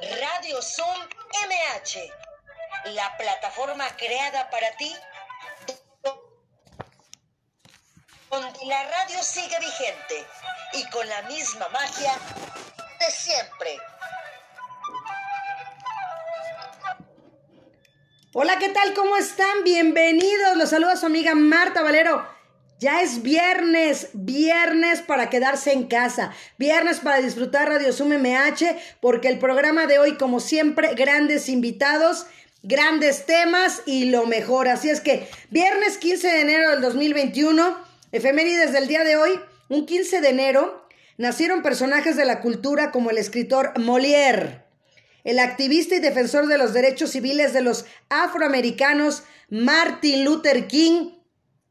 Radio Zoom MH, la plataforma creada para ti, donde la radio sigue vigente y con la misma magia de siempre. Hola, ¿qué tal? ¿Cómo están? Bienvenidos. Los saluda su amiga Marta Valero. Ya es viernes, viernes para quedarse en casa, viernes para disfrutar Radio Zoom MH, porque el programa de hoy, como siempre, grandes invitados, grandes temas y lo mejor. Así es que viernes 15 de enero del 2021, efemérides del día de hoy, un 15 de enero, nacieron personajes de la cultura como el escritor Molière, el activista y defensor de los derechos civiles de los afroamericanos Martin Luther King,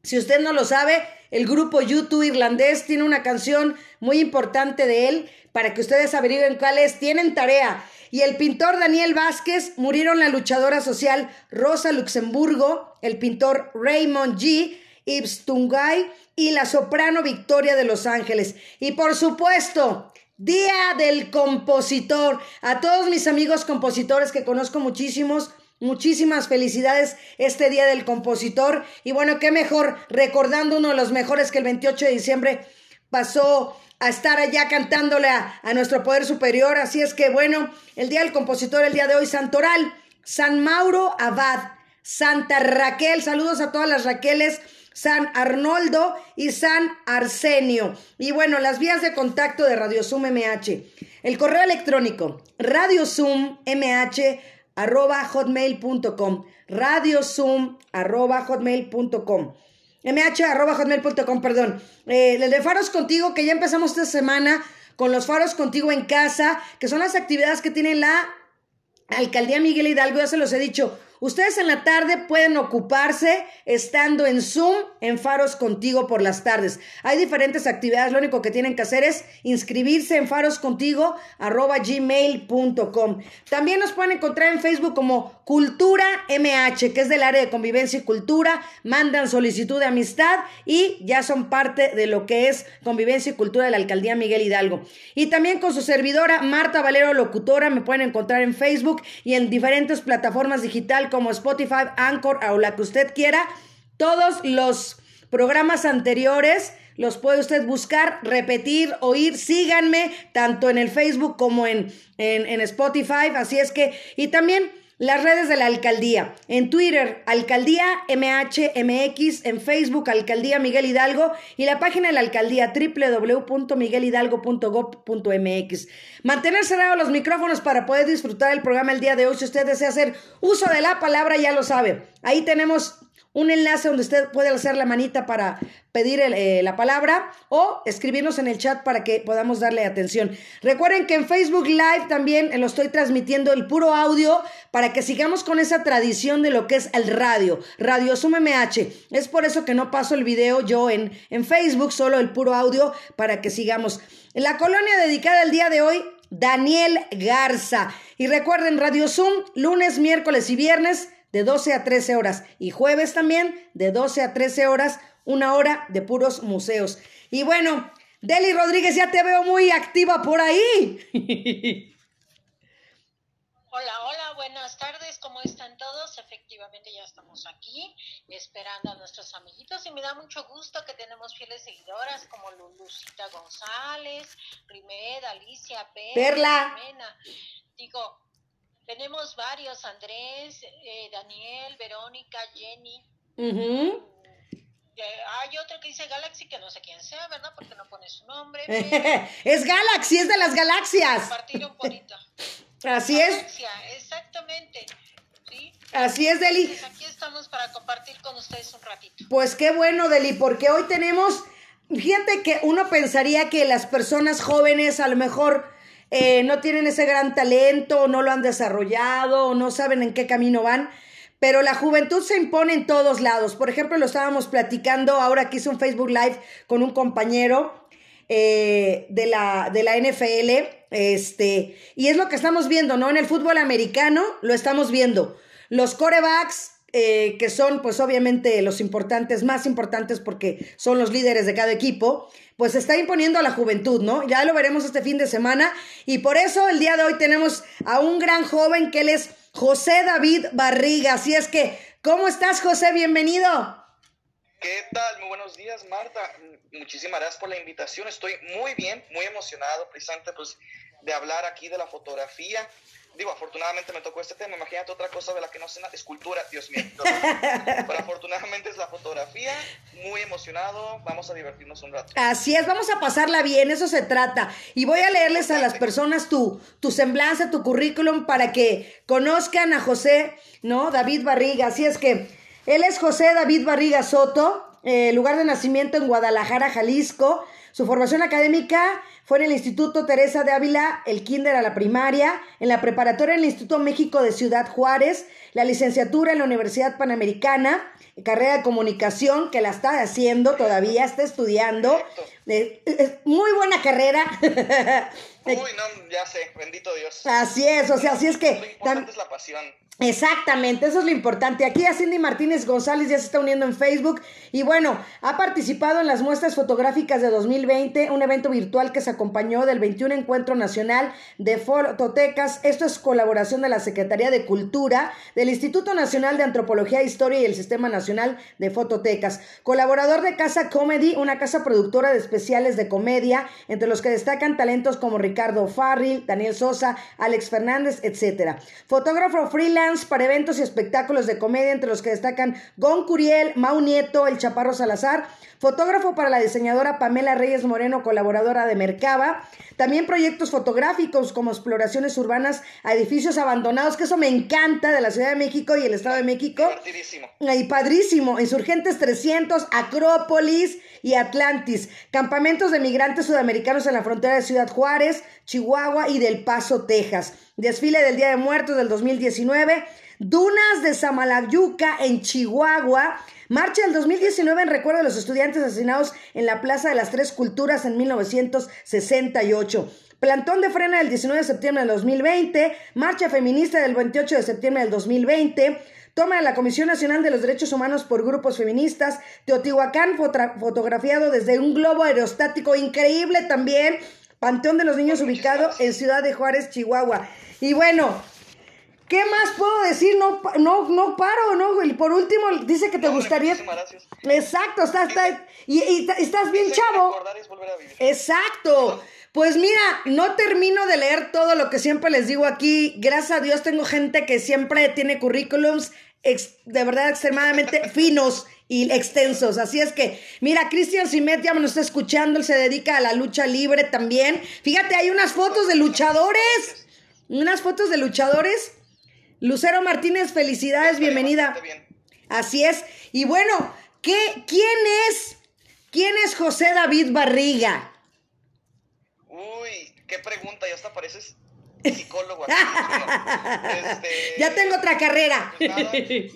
si usted no lo sabe, el grupo YouTube irlandés tiene una canción muy importante de él para que ustedes averigüen cuál es. Tienen tarea. Y el pintor Daniel Vázquez murieron la luchadora social Rosa Luxemburgo, el pintor Raymond G. Ibs Tungay y la soprano Victoria de Los Ángeles. Y por supuesto, Día del Compositor. A todos mis amigos compositores que conozco muchísimos, Muchísimas felicidades este Día del Compositor. Y bueno, qué mejor recordando uno de los mejores que el 28 de diciembre pasó a estar allá cantándole a, nuestro poder superior. Así es que bueno, el Día del Compositor, el día de hoy, Santoral, San Mauro Abad, Santa Raquel, saludos a todas las Raqueles. San Arnoldo y San Arsenio. Y bueno, las vías de contacto de Radio Zoom MH. El correo electrónico, Radio Zoom MH arroba hotmail.com, radio zoom arroba hotmail.com. MH arroba hotmail.com, perdón. Eh, el de Faros Contigo, que ya empezamos esta semana con los Faros Contigo en casa, que son las actividades que tiene la Alcaldía Miguel Hidalgo, ya se los he dicho, Ustedes en la tarde pueden ocuparse estando en Zoom en Faros Contigo por las tardes. Hay diferentes actividades, lo único que tienen que hacer es inscribirse en faroscontigo.gmail.com. También nos pueden encontrar en Facebook como Cultura MH, que es del área de convivencia y cultura. Mandan solicitud de amistad y ya son parte de lo que es convivencia y cultura de la Alcaldía Miguel Hidalgo. Y también con su servidora Marta Valero Locutora, me pueden encontrar en Facebook y en diferentes plataformas digitales como Spotify, Anchor o la que usted quiera. Todos los programas anteriores los puede usted buscar, repetir, oír. Síganme tanto en el Facebook como en, en, Spotify. Así es que, y también las redes de la alcaldía. En Twitter, Alcaldía MHMX. En Facebook, Alcaldía Miguel Hidalgo. Y la página de la alcaldía, www.miguelhidalgo.gov.mx. Mantener cerrados los micrófonos para poder disfrutar el programa el día de hoy. Si usted desea hacer uso de la palabra, ya lo sabe. Ahí tenemos un enlace donde usted puede hacer la manita para pedir eh, la palabra o escribirnos en el chat para que podamos darle atención. Recuerden que en Facebook Live también lo estoy transmitiendo el puro audio para que sigamos con esa tradición de lo que es el radio, Radio Sum MH. Es por eso que no paso el video yo en, en Facebook, solo el puro audio para que sigamos. La colonia dedicada el día de hoy, Daniel Garza. Y recuerden, Radio Zoom, lunes, miércoles y viernes de 12 a 13 horas y jueves también de 12 a 13 horas, una hora de puros museos. Y bueno, Deli Rodríguez, ya te veo muy activa por ahí. Hola, hola, buenas tardes, ¿cómo están todos? Efectivamente ya estamos aquí esperando a nuestros amiguitos y me da mucho gusto que tenemos fieles seguidoras como Lulucita González, Rimed, Alicia, Perla. Digo, tenemos varios, Andrés, eh, Daniel, Verónica, Jenny. hay otro que dice Galaxy, que no sé quién sea, ¿verdad? Porque no pone su nombre. es Galaxy, es de las galaxias. Compartir un poquito. Así es. Exactamente. ¿Sí? Así es, Deli. Pues aquí estamos para compartir con ustedes un ratito. Pues qué bueno, Deli, porque hoy tenemos, fíjate que uno pensaría que las personas jóvenes a lo mejor eh, no tienen ese gran talento, no lo han desarrollado, no saben en qué camino van. Pero la juventud se impone en todos lados. Por ejemplo, lo estábamos platicando ahora que hice un Facebook Live con un compañero eh, de, la, de la NFL. Este, y es lo que estamos viendo, ¿no? En el fútbol americano lo estamos viendo. Los corebacks eh, que son pues obviamente los importantes, más importantes porque son los líderes de cada equipo, pues está imponiendo a la juventud, ¿no? Ya lo veremos este fin de semana y por eso el día de hoy tenemos a un gran joven que él es José David Barriga. Así es que, ¿cómo estás José? Bienvenido. ¿Qué tal? Muy buenos días, Marta. Muchísimas gracias por la invitación. Estoy muy bien, muy emocionado, precisamente pues de hablar aquí de la fotografía. Digo, afortunadamente me tocó este tema. Imagínate otra cosa de la que no sé nada. Escultura, Dios mío. Pero afortunadamente es la fotografía. Muy emocionado. Vamos a divertirnos un rato. Así es, vamos a pasarla bien. Eso se trata. Y voy a leerles a las personas tu, tu semblanza, tu currículum para que conozcan a José, ¿no? David Barriga. Así es que él es José David Barriga Soto, eh, lugar de nacimiento en Guadalajara, Jalisco. Su formación académica fue en el Instituto Teresa de Ávila, el kinder a la primaria, en la preparatoria en el Instituto México de Ciudad Juárez, la licenciatura en la Universidad Panamericana, carrera de comunicación que la está haciendo todavía, está estudiando. Eh, muy buena carrera. Uy, no, ya sé, bendito Dios. Así es, o sea, así es que... Lo importante es la pasión. Exactamente, eso es lo importante. Aquí a Cindy Martínez González ya se está uniendo en Facebook y bueno, ha participado en las muestras fotográficas de 2020, un evento virtual que se acompañó del 21 Encuentro Nacional de Fototecas. Esto es colaboración de la Secretaría de Cultura, del Instituto Nacional de Antropología e Historia y el Sistema Nacional de Fototecas. Colaborador de Casa Comedy, una casa productora de especiales de comedia, entre los que destacan talentos como Ricardo Farril, Daniel Sosa, Alex Fernández, etcétera. Fotógrafo freelance para eventos y espectáculos de comedia, entre los que destacan Gon Curiel, Mau Nieto, El Chaparro Salazar, fotógrafo para la diseñadora Pamela Reyes Moreno, colaboradora de Mercaba, también proyectos fotográficos como exploraciones urbanas a edificios abandonados, que eso me encanta de la Ciudad de México y el Estado de México. Y padrísimo, Insurgentes 300, Acrópolis y Atlantis, campamentos de migrantes sudamericanos en la frontera de Ciudad Juárez, Chihuahua y del Paso, Texas. Desfile del Día de Muertos del 2019. Dunas de Samalayuca en Chihuahua. Marcha del 2019 en recuerdo de los estudiantes asesinados en la Plaza de las Tres Culturas en 1968. Plantón de frena del 19 de septiembre del 2020. Marcha feminista del 28 de septiembre del 2020. Toma de la Comisión Nacional de los Derechos Humanos por grupos feministas. Teotihuacán fotografiado desde un globo aerostático increíble también. Panteón de los Niños ubicado en Ciudad de Juárez, Chihuahua. Y bueno, ¿qué más puedo decir? No, no, no paro, ¿no? Y por último, dice que te gustaría. Exacto, estás, y, estás bien chavo. Exacto. Pues mira, no termino de leer todo lo que siempre les digo aquí. Gracias a Dios tengo gente que siempre tiene currículums de verdad extremadamente finos y extensos. Así es que, mira, Cristian Simet ya me lo está escuchando, él se dedica a la lucha libre también. Fíjate, hay unas fotos de luchadores. Unas fotos de luchadores. Lucero Martínez, felicidades, bienvenida. Así es. Y bueno, ¿qué, ¿quién es? ¿Quién es José David Barriga? Uy, qué pregunta, ya hasta pareces psicólogo. este, ya tengo otra carrera. Pues,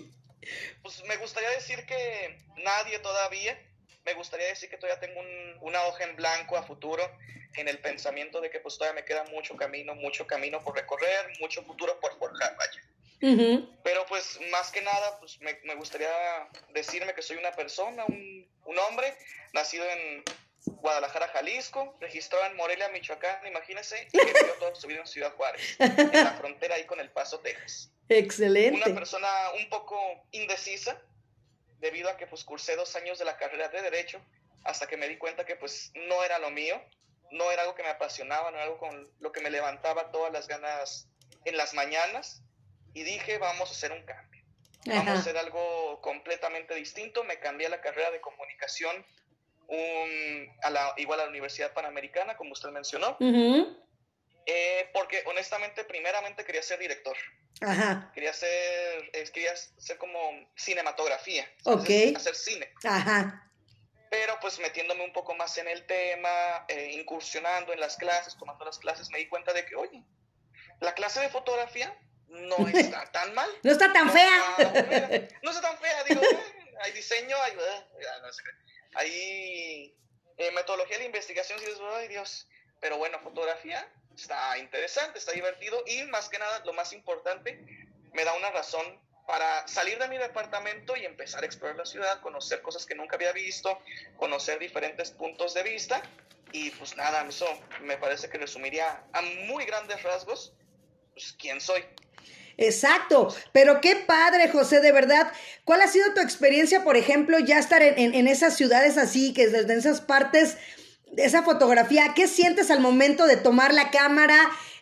pues me gustaría decir que nadie todavía, me gustaría decir que todavía tengo una hoja en blanco a futuro en el pensamiento de que pues todavía me queda mucho camino, mucho camino por recorrer, mucho futuro por forjar, vaya. Pero pues más que nada, pues me, me, gustaría decirme que soy una persona, un, un hombre, nacido en Guadalajara, Jalisco, registrado en Morelia, Michoacán, imagínense, y que vivió toda su vida en Ciudad Juárez, en la frontera ahí con El Paso, Texas. Excelente. Una persona un poco indecisa, debido a que pues cursé dos años de la carrera de Derecho, hasta que me di cuenta que pues no era lo mío, no era algo que me apasionaba, no era algo con lo que me levantaba todas las ganas en las mañanas, y dije, vamos a hacer un cambio. Vamos a hacer algo completamente distinto. Me cambié a la carrera de comunicación un, a la, igual a la Universidad Panamericana, como usted mencionó. Eh, porque honestamente, primeramente quería ser director. Ajá. Quería ser, quería ser como cinematografía. Hacer cine. Ajá. Pero pues metiéndome un poco más en el tema, eh, incursionando en las clases, tomando las clases, me di cuenta de que, oye, la clase de fotografía no está tan mal. no está tan fea. no está tan fea, digo, hay diseño, hay, no sé, hay eh, metodología de investigación, dices, ay Dios, pero bueno, fotografía está interesante, está divertido y más que nada, lo más importante, me da una razón para salir de mi departamento y empezar a explorar la ciudad, conocer cosas que nunca había visto, conocer diferentes puntos de vista. Y pues nada, eso me parece que resumiría a muy grandes rasgos pues, quién soy. Exacto, pero qué padre, José, de verdad. ¿Cuál ha sido tu experiencia, por ejemplo, ya estar en, en, esas ciudades así, que desde esas partes, esa fotografía? ¿Qué sientes al momento de tomar la cámara?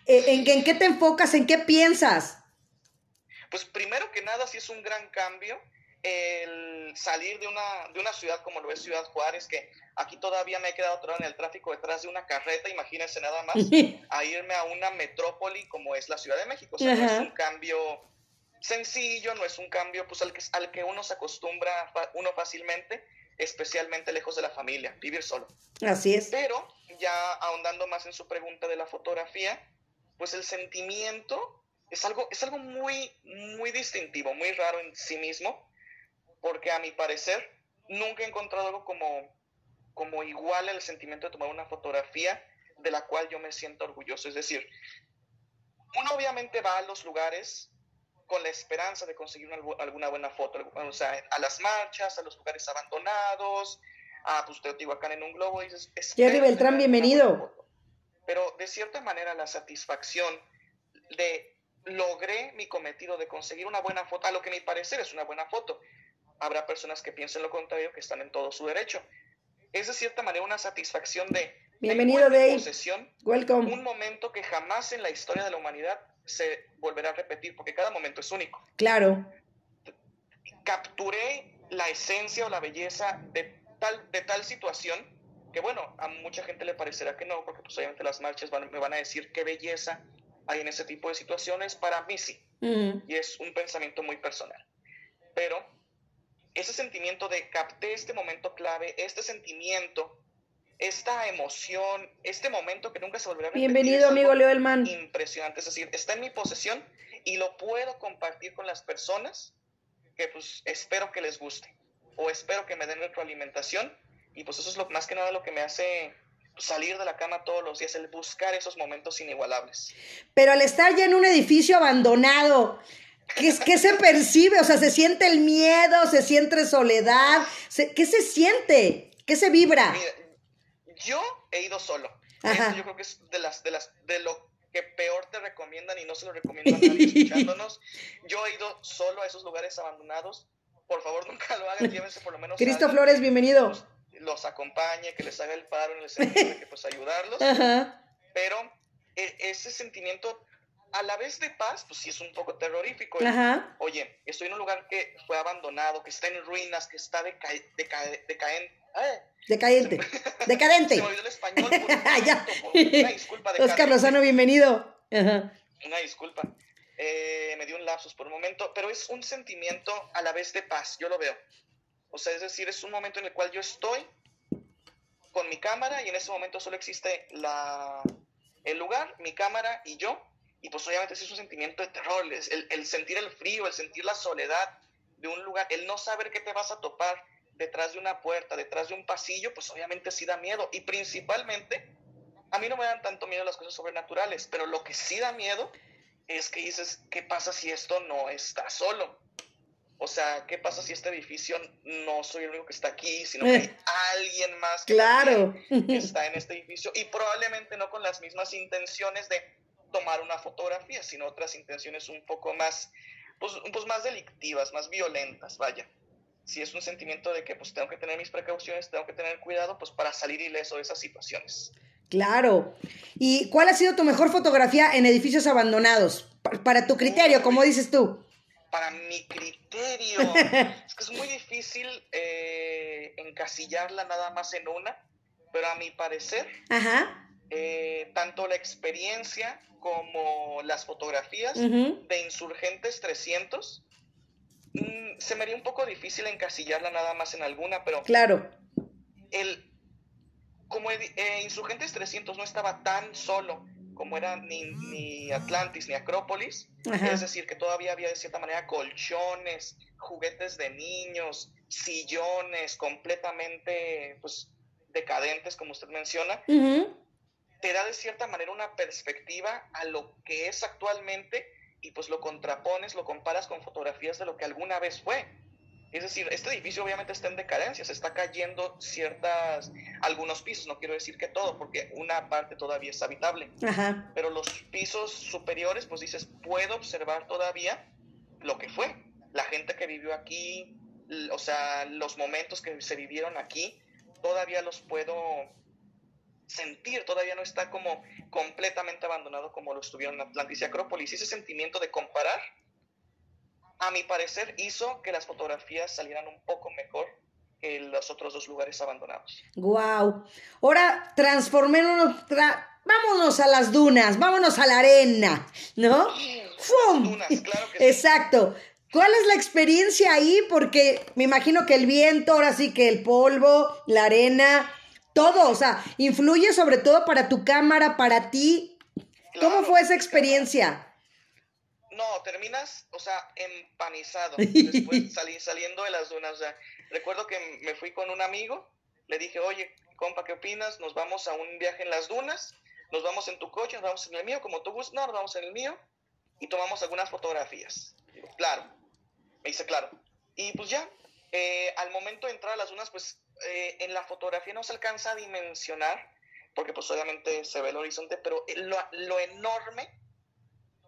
Eh, ¿En, en qué te enfocas? ¿En qué piensas? Pues primero que nada, sí es un gran cambio el salir de una, de una ciudad como lo es Ciudad Juárez, que aquí todavía me he quedado atorado en el tráfico detrás de una carreta, imagínense nada más, a irme a una metrópoli como es la Ciudad de México. O sea, no es un cambio sencillo, no es un cambio pues, al, que, al que uno se acostumbra uno fácilmente, especialmente lejos de la familia, vivir solo. Así es. Pero ya ahondando más en su pregunta de la fotografía, pues el sentimiento es algo, es algo muy, muy distintivo, muy raro en sí mismo, porque a mi parecer nunca he encontrado algo como, como igual el sentimiento de tomar una fotografía de la cual yo me siento orgulloso. Es decir, uno obviamente va a los lugares con la esperanza de conseguir alguna buena foto, o sea, a las marchas, a los lugares abandonados, a pues, Teotihuacán en un globo, y dices... Jerry Beltrán, bienvenido. Pero de cierta manera la satisfacción de logré mi cometido de conseguir una buena foto, a lo que mi parecer es una buena foto. Habrá personas que piensen lo contrario, que están en todo su derecho. Es de cierta manera una satisfacción de Bienvenido, Dave. Posesión, Welcome. Un momento que jamás en la historia de la humanidad se volverá a repetir, porque cada momento es único. Claro. Capturé la esencia o la belleza de tal, de tal situación que, bueno, a mucha gente le parecerá que no, porque pues obviamente las marchas me van a decir qué belleza hay en ese tipo de situaciones, para mí sí. Y es un pensamiento muy personal. Pero ese sentimiento de capté este momento clave, este sentimiento, esta emoción, este momento que nunca se volverá a repetir. Bienvenido, amigo Leo Elman. Impresionante, es decir, está en mi posesión y lo puedo compartir con las personas que pues espero que les guste o espero que me den retroalimentación y pues eso es lo más que nada lo que me hace salir de la cama todos los días, el buscar esos momentos inigualables. Pero al estar ya en un edificio abandonado, ¿qué, qué se percibe? O sea, ¿se siente el miedo? ¿Se siente soledad? ¿Qué se siente? ¿Qué se vibra? yo he ido solo. yo creo que es de las, de las, de lo que peor te recomiendan y no se lo recomiendo a nadie escuchándonos. Yo he ido solo a esos lugares abandonados. Por favor, nunca lo hagan, llévense por lo menos. Cristo Flores, bienvenido los acompañe, que les haga el paro en el sentido de que pues ayudarlos. Pero e, ese sentimiento a la vez de paz, pues sí es un poco terrorífico. Oye, estoy en un lugar que fue abandonado, que está en ruinas, que está deca decadente. Decadente. Decadente. Se me olvidó el español. Una disculpa. Oscar Lozano, bienvenido. Una disculpa. Eh, me dio un lapsus por un momento, pero es un sentimiento a la vez de paz, yo lo veo. O sea, es decir, es un momento en el cual yo estoy con mi cámara y en ese momento solo existe la, el lugar, mi cámara y yo. Y pues obviamente es un sentimiento de terror, el, el sentir el frío, el sentir la soledad de un lugar, el no saber qué te vas a topar detrás de una puerta, detrás de un pasillo, pues obviamente sí da miedo. Y principalmente, a mí no me dan tanto miedo las cosas sobrenaturales, pero lo que sí da miedo es que dices, ¿qué pasa si esto no está solo? O sea, ¿qué pasa si este edificio no soy el único que está aquí, sino que hay alguien más que claro. está en este edificio y probablemente no con las mismas intenciones de tomar una fotografía, sino otras intenciones un poco más, pues, pues más delictivas, más violentas, vaya. Si es un sentimiento de que pues tengo que tener mis precauciones, tengo que tener cuidado, pues para salir ileso de esas situaciones. Claro. ¿Y cuál ha sido tu mejor fotografía en edificios abandonados? Para tu criterio, como dices tú para mi criterio, es que es muy difícil eh, encasillarla nada más en una, pero a mi parecer, eh, tanto la experiencia como las fotografías de Insurgentes 300, mm, se me haría un poco difícil encasillarla nada más en alguna, pero... Claro. El, como eh, Insurgentes 300 no estaba tan solo como era ni, Atlantis ni Acrópolis, es decir, que todavía había de cierta manera colchones, juguetes de niños, sillones completamente pues, decadentes, como usted menciona, te da de cierta manera una perspectiva a lo que es actualmente y pues lo contrapones, lo comparas con fotografías de lo que alguna vez fue. Es decir, este edificio obviamente está en decadencia, se está cayendo ciertas, algunos pisos, no quiero decir que todo, porque una parte todavía es habitable, pero los pisos superiores, pues dices, puedo observar todavía lo que fue, la gente que vivió aquí, o sea, los momentos que se vivieron aquí, todavía los puedo sentir, todavía no está como completamente abandonado como lo estuvieron en Atlantis y Acrópolis. ese sentimiento de comparar, a mi parecer, hizo que las fotografías salieran un poco mejor que los otros dos lugares abandonados. Wow. Ahora transformémonos, vámonos a las dunas, vámonos a la arena, ¿no? ¡Fum! Dunas, claro que Exacto. ¿Cuál es la experiencia ahí? Porque me imagino que el viento, ahora sí que el polvo, la arena, todo, o sea, influye sobre todo para tu cámara, para ti. ¿Cómo fue esa experiencia? No, terminas, o sea, empanizado, después saliendo de las dunas. O sea, recuerdo que me fui con un amigo, le dije, oye, compa, ¿qué opinas? Nos vamos a un viaje en las dunas, nos vamos en tu coche, nos vamos en el mío, como tú gustas, no, nos vamos en el mío, y tomamos algunas fotografías. claro, me dice claro. Y pues ya, eh, al momento de entrar a las dunas, pues eh, en la fotografía no se alcanza a dimensionar, porque pues obviamente se ve el horizonte, pero lo, lo enorme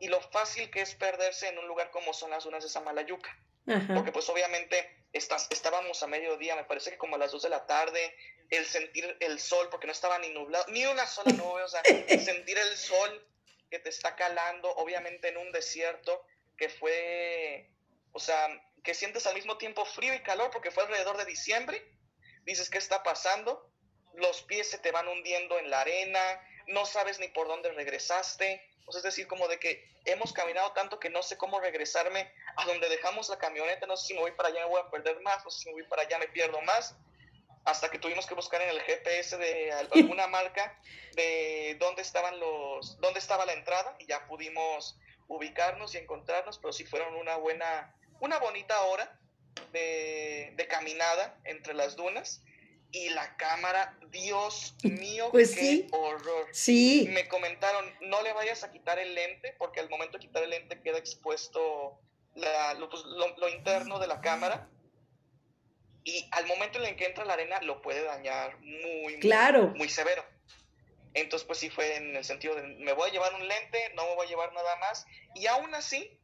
y lo fácil que es perderse en un lugar como son las dunas de Samalayuca. Porque pues obviamente estás, estábamos a mediodía, me parece que como a las 2 de la tarde, el sentir el sol, porque no estaba ni nublado, ni una sola nube, o sea, sentir el sol que te está calando, obviamente en un desierto, que fue o sea, que sientes al mismo tiempo frío y calor porque fue alrededor de diciembre. Dices, ¿qué está pasando? Los pies se te van hundiendo en la arena, no sabes ni por dónde regresaste. Sea, es decir, como de que hemos caminado tanto que no sé cómo regresarme a donde dejamos la camioneta. No sé si me voy para allá me voy a perder más, no sé si me voy para allá me pierdo más. Hasta que tuvimos que buscar en el GPS de alguna marca de dónde estaban los, dónde estaba la entrada y ya pudimos ubicarnos y encontrarnos, pero sí fueron una buena, una bonita hora de, caminada entre las dunas y la cámara, Dios mío, pues qué horror. Sí. Me comentaron, no le vayas a quitar el lente, porque al momento de quitar el lente queda expuesto pues, lo, interno de la cámara. Y al momento en el que entra la arena lo puede dañar muy, claro. muy, muy severo. Entonces, pues sí fue en el sentido de, me voy a llevar un lente, no me voy a llevar nada más. Y aún así,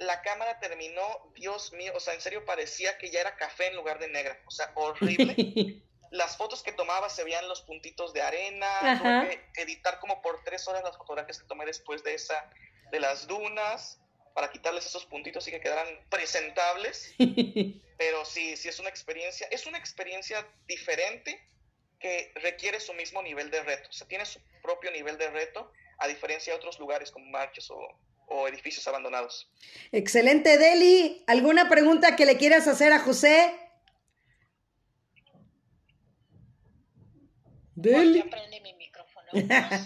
la cámara terminó, Dios mío, o sea, en serio parecía que ya era café en lugar de negra, o sea, horrible. las fotos que tomaba se veían los puntitos de arena, tuve que editar como por tres horas las fotografías que tomé después de esa, de las dunas, para quitarles esos puntitos y que quedaran presentables. Pero sí, sí es una experiencia, es una experiencia diferente que requiere su mismo nivel de reto, o sea, tiene su propio nivel de reto, a diferencia de otros lugares como marchos o, o edificios abandonados. Excelente, Deli. ¿Alguna pregunta que le quieras hacer a José? Deli. aprende mi micrófono.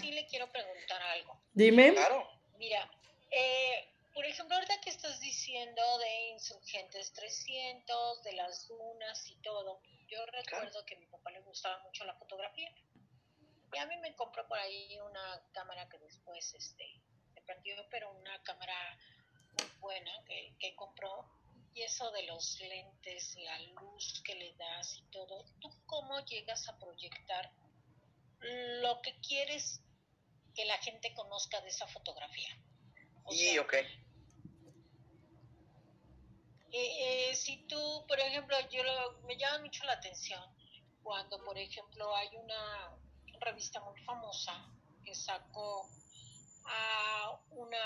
sí le quiero preguntar algo. Dime. Claro. Mira, eh, por ejemplo, ahorita que estás diciendo de Insurgentes 300, de las dunas y todo, yo recuerdo que a mi papá le gustaba mucho la fotografía. Y a mí me compró por ahí una cámara que después este, perdió, pero una cámara muy buena que, que compró. Y eso de los lentes, la luz que le das y todo, ¿tú cómo llegas a proyectar lo que quieres que la gente conozca de esa fotografía? y, ok. Eh, eh, si tú, por ejemplo, yo me llama mucho la atención cuando, por ejemplo, hay una revista muy famosa que sacó a una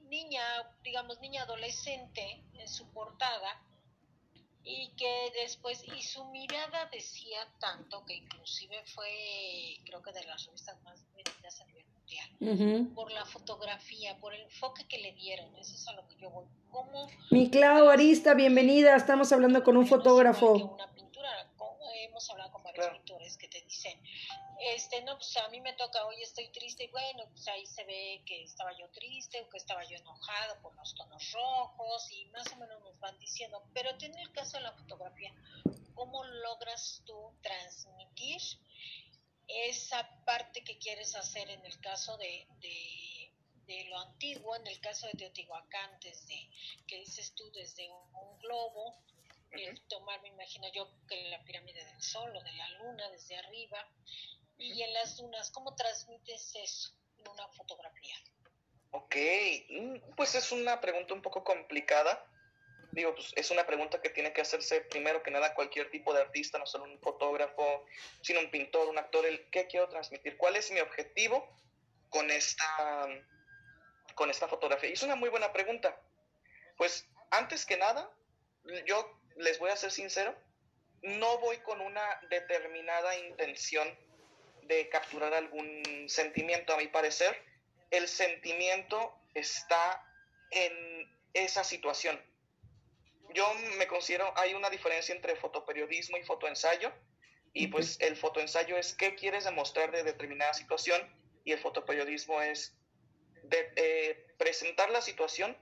niña, digamos niña adolescente en su portada y que después, y su mirada decía tanto que inclusive fue, creo que de las revistas más vendidas a nivel mundial, por la fotografía, por el enfoque que le dieron, eso es a lo que yo voy. ¿Cómo, Mi Clau Arista, bienvenida, estamos hablando con un fotógrafo. Una pintura, hemos hablado con varios pintores que te dicen, este, no, pues a mí me toca, hoy estoy triste, y bueno, pues ahí se ve que estaba yo triste o que estaba yo enojado por los tonos rojos y más o menos nos van diciendo, pero en el caso de la fotografía, ¿cómo logras tú transmitir esa parte que quieres hacer en el caso de, de, lo antiguo, en el caso de Teotihuacán, desde, que dices tú, desde un, globo, el tomar, me imagino yo, que la pirámide del Sol o de la Luna desde arriba, y en las dunas, ¿cómo transmites eso en una fotografía? Ok, mm, pues es una pregunta un poco complicada. Digo, pues es una pregunta que tiene que hacerse primero que nada cualquier tipo de artista, no solo un fotógrafo, sino un pintor, un actor, el qué quiero transmitir, cuál es mi objetivo con esta, con esta fotografía. Y es una muy buena pregunta. Pues antes que nada, yo les voy a ser sincero, no voy con una determinada intención de capturar algún sentimiento, a mi parecer el sentimiento está en esa situación. Yo me considero, hay una diferencia entre fotoperiodismo y fotoensayo, y pues el fotoensayo es qué quieres demostrar de determinada situación, y el fotoperiodismo es de, presentar la situación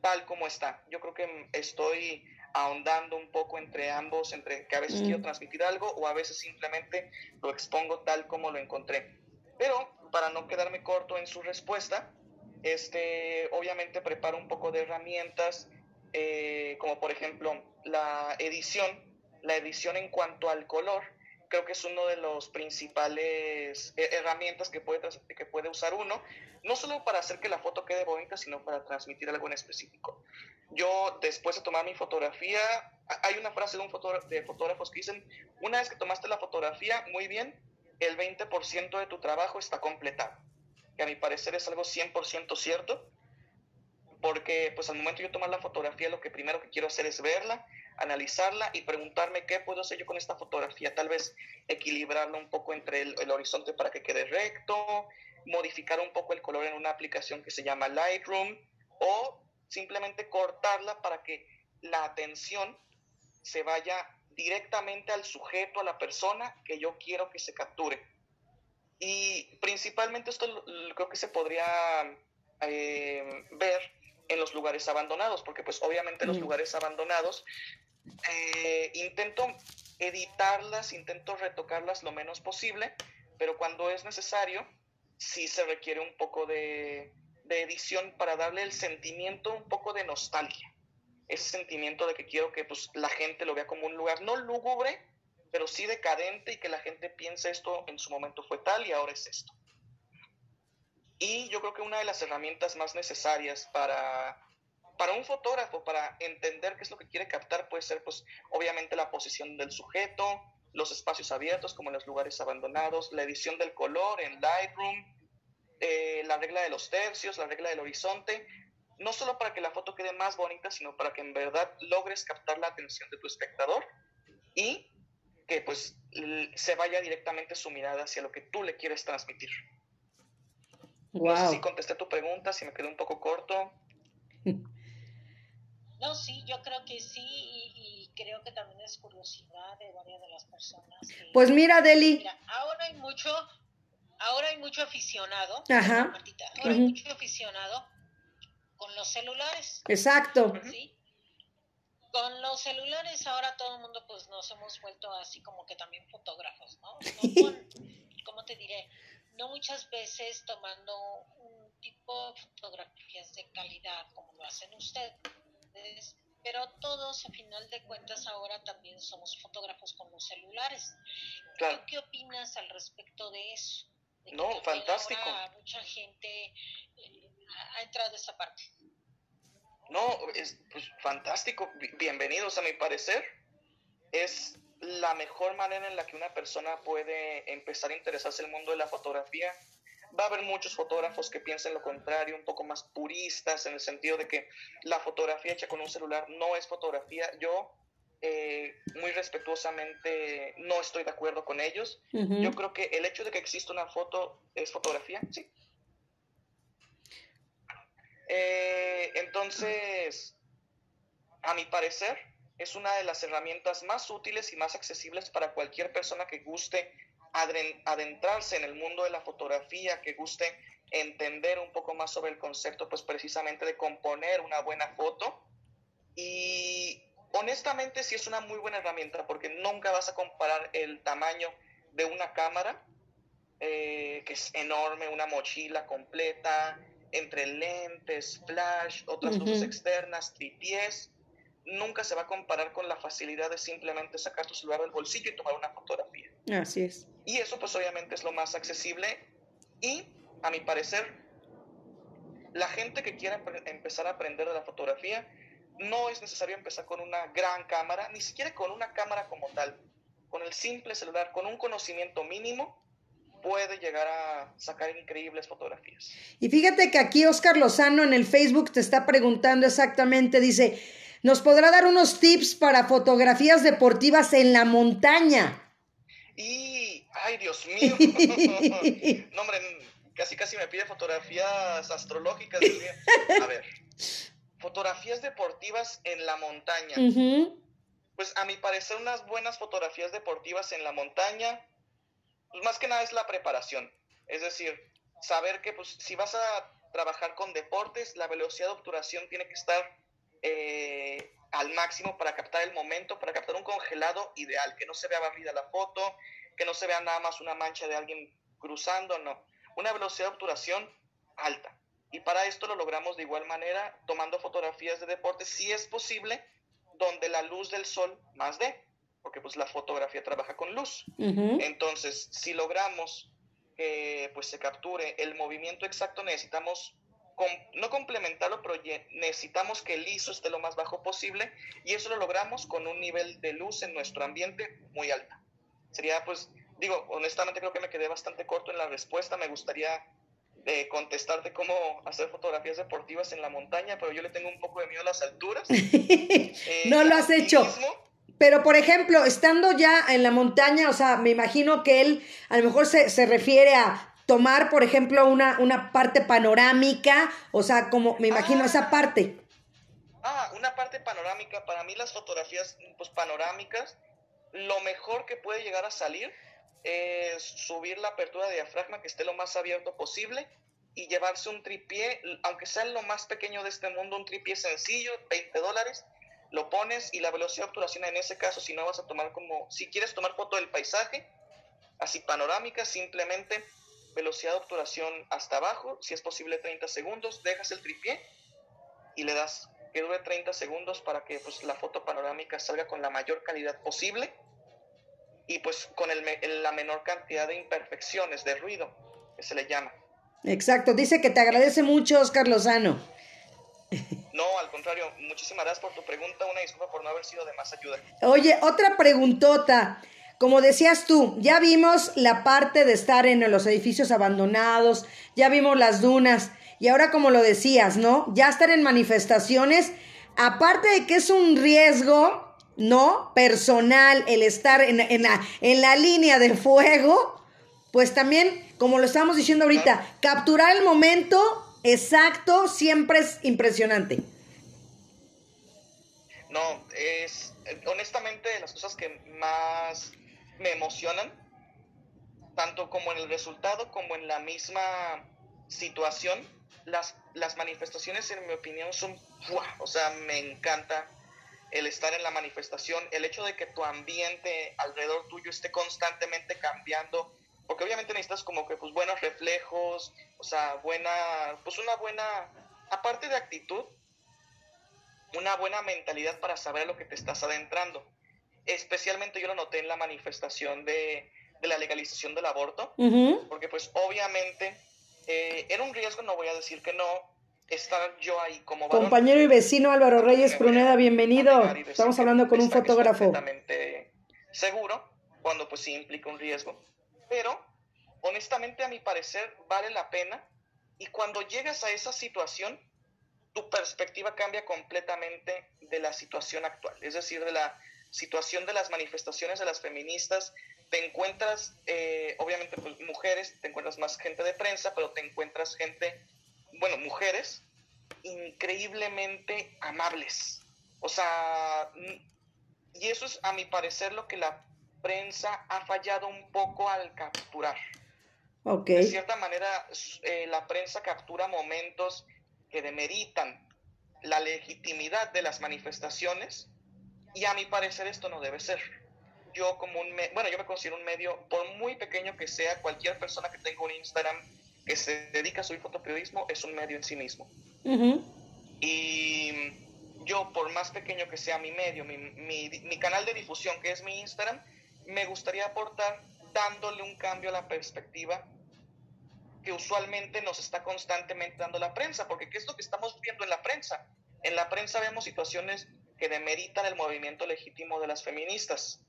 tal como está. Yo creo que estoy ahondando un poco entre ambos, entre que a veces quiero transmitir algo o a veces simplemente lo expongo tal como lo encontré. Pero para no quedarme corto en su respuesta, este, obviamente preparo un poco de herramientas, eh, como por ejemplo la edición, la edición en cuanto al color, creo que es uno de los principales eh, herramientas que puede, que puede usar uno, no solo para hacer que la foto quede bonita, sino para transmitir algo en específico. Yo, después de tomar mi fotografía, hay una frase de un fotógrafo, de fotógrafos que dicen, una vez que tomaste la fotografía, muy bien, el 20% de tu trabajo está completado. Que a mi parecer es algo 100% cierto, porque pues al momento de yo tomar la fotografía, lo que primero que quiero hacer es verla, analizarla y preguntarme qué puedo hacer yo con esta fotografía. Tal vez equilibrarla un poco entre el, horizonte para que quede recto, modificar un poco el color en una aplicación que se llama Lightroom o simplemente cortarla para que la atención se vaya directamente al sujeto, a la persona que yo quiero que se capture. Y principalmente esto creo que se podría eh, ver en los lugares abandonados, porque pues obviamente los lugares abandonados eh, intento editarlas, intento retocarlas lo menos posible, pero cuando es necesario, sí se requiere un poco de, de edición para darle el sentimiento un poco de nostalgia ese sentimiento de que quiero que pues, la gente lo vea como un lugar no lúgubre, pero sí decadente y que la gente piense esto en su momento fue tal y ahora es esto. Y yo creo que una de las herramientas más necesarias para, para un fotógrafo, para entender qué es lo que quiere captar, puede ser pues obviamente la posición del sujeto, los espacios abiertos como los lugares abandonados, la edición del color en Lightroom, eh, la regla de los tercios, la regla del horizonte, no solo para que la foto quede más bonita, sino para que en verdad logres captar la atención de tu espectador y que pues se vaya directamente su mirada hacia lo que tú le quieres transmitir. Wow. No sé si contesté tu pregunta, si me quedé un poco corto. No, sí, yo creo que sí y, creo que también es curiosidad de varias de las personas. pues mira, Deli. ahora hay mucho, ahora hay mucho aficionado, Ajá. ahora hay mucho aficionado con los celulares. Exacto. ¿sí? Con los celulares ahora todo el mundo pues nos hemos vuelto así como que también fotógrafos, ¿no? ¿Cómo te diré? No muchas veces tomando un tipo de fotografías de calidad como lo hacen ustedes, pero todos a final de cuentas ahora también somos fotógrafos con los celulares. ¿Qué, opinas al respecto de eso? no, fantástico. mucha gente eh, ha entrado esa parte. No, es pues, fantástico. Bienvenidos a mi parecer. Es la mejor manera en la que una persona puede empezar a interesarse en el mundo de la fotografía. Va a haber muchos fotógrafos que piensen lo contrario, un poco más puristas, en el sentido de que la fotografía hecha con un celular no es fotografía. Yo, eh, muy respetuosamente, no estoy de acuerdo con ellos. Yo creo que el hecho de que exista una foto es fotografía, sí, eh, entonces, a mi parecer, es una de las herramientas más útiles y más accesibles para cualquier persona que guste adentrarse en el mundo de la fotografía, que guste entender un poco más sobre el concepto, pues precisamente de componer una buena foto. Y honestamente sí es una muy buena herramienta porque nunca vas a comparar el tamaño de una cámara, eh, que es enorme, una mochila completa, entre lentes, flash, otras luces externas, tripiés, nunca se va a comparar con la facilidad de simplemente sacar tu celular del bolsillo y tomar una fotografía. Así es. Y eso pues obviamente es lo más accesible y a mi parecer la gente que quiera empezar a aprender de la fotografía no es necesario empezar con una gran cámara, ni siquiera con una cámara como tal. Con el simple celular, con un conocimiento mínimo, puede llegar a sacar increíbles fotografías. Y fíjate que aquí Oscar Lozano en el Facebook te está preguntando exactamente, dice, ¿nos podrá dar unos tips para fotografías deportivas en la montaña? Y, ay Dios mío, no hombre, casi casi me pide fotografías astrológicas. A ver, fotografías deportivas en la montaña. Pues a mi parecer unas buenas fotografías deportivas en la montaña pues más que nada es la preparación. Es decir, saber que pues, si vas a trabajar con deportes, la velocidad de obturación tiene que estar eh, al máximo para captar el momento, para captar un congelado ideal, que no se vea barrida la foto, que no se vea nada más una mancha de alguien cruzando, no. Una velocidad de obturación alta. Y para esto lo logramos de igual manera tomando fotografías de deportes, si es posible, donde la luz del sol más dé porque pues la fotografía trabaja con luz. Entonces, si logramos que pues se capture el movimiento exacto, necesitamos no complementarlo, pero necesitamos que el ISO esté lo más bajo posible y eso lo logramos con un nivel de luz en nuestro ambiente muy alta. Sería pues, digo, honestamente creo que me quedé bastante corto en la respuesta, me gustaría eh, contestarte cómo hacer fotografías deportivas en la montaña, pero yo le tengo un poco de miedo a las alturas. no lo has hecho. Pero, por ejemplo, estando ya en la montaña, o sea, me imagino que él a lo mejor se, se refiere a tomar, por ejemplo, una, una parte panorámica, o sea, como me imagino esa ah. parte. Ah, una parte panorámica. Para mí las fotografías pues, panorámicas, lo mejor que puede llegar a salir es subir la apertura de diafragma que esté lo más abierto posible y llevarse un tripié, aunque sea lo más pequeño de este mundo, un tripié sencillo, 20 dólares, lo pones y la velocidad de obturación en ese caso, si no vas a tomar como, si quieres tomar foto del paisaje, así panorámica, simplemente velocidad de obturación hasta abajo, si es posible 30 segundos, dejas el tripié y le das que dure 30 segundos para que pues, la foto panorámica salga con la mayor calidad posible y pues con el, la menor cantidad de imperfecciones, de ruido, que se le llama. Exacto, dice que te agradece mucho Oscar Lozano. No, al contrario, muchísimas gracias por tu pregunta. Una disculpa por no haber sido de más ayuda. Oye, otra preguntota. Como decías tú, ya vimos la parte de estar en los edificios abandonados, ya vimos las dunas, y ahora como lo decías, ¿no? Ya estar en manifestaciones, aparte de que es un riesgo, ¿no? Personal el estar en, la, en la línea de fuego, pues también, como lo estamos diciendo ahorita, capturar el momento exacto siempre es impresionante. No, es honestamente las cosas que más me emocionan, tanto como en el resultado como en la misma situación, las, las manifestaciones en mi opinión son, o sea, me encanta el estar en la manifestación, el hecho de que tu ambiente alrededor tuyo esté constantemente cambiando, porque obviamente necesitas como que pues buenos reflejos, o sea, buena, pues una buena, aparte de actitud, una buena mentalidad para saber lo que te estás adentrando. Especialmente yo lo noté en la manifestación de, la legalización del aborto, porque pues obviamente eh, era un riesgo, no voy a decir que no, estar yo ahí como Compañero y vecino Álvaro Reyes Pruneda, bienvenido. Estamos hablando con un fotógrafo. seguro, cuando pues sí implica un riesgo pero honestamente a mi parecer vale la pena y cuando llegas a esa situación, tu perspectiva cambia completamente de la situación actual, es decir, de la situación de las manifestaciones de las feministas, te encuentras, eh, obviamente, pues, mujeres, te encuentras más gente de prensa, pero te encuentras gente, bueno, mujeres increíblemente amables. O sea, y eso es a mi parecer lo que la prensa ha fallado un poco al capturar. Okay. De cierta manera, eh, la prensa captura momentos que demeritan la legitimidad de las manifestaciones y a mi parecer esto no debe ser. Yo como un, bueno, yo me considero un medio, por muy pequeño que sea, cualquier persona que tenga un Instagram que se dedica a subir fotoperiodismo es un medio en sí mismo. Y yo, por más pequeño que sea mi medio, mi, mi, mi, canal de difusión, que es mi Instagram, me gustaría aportar dándole un cambio a la perspectiva que usualmente nos está constantemente dando la prensa, porque ¿qué es lo que estamos viendo en la prensa? En la prensa vemos situaciones que demeritan el movimiento legítimo de las feministas.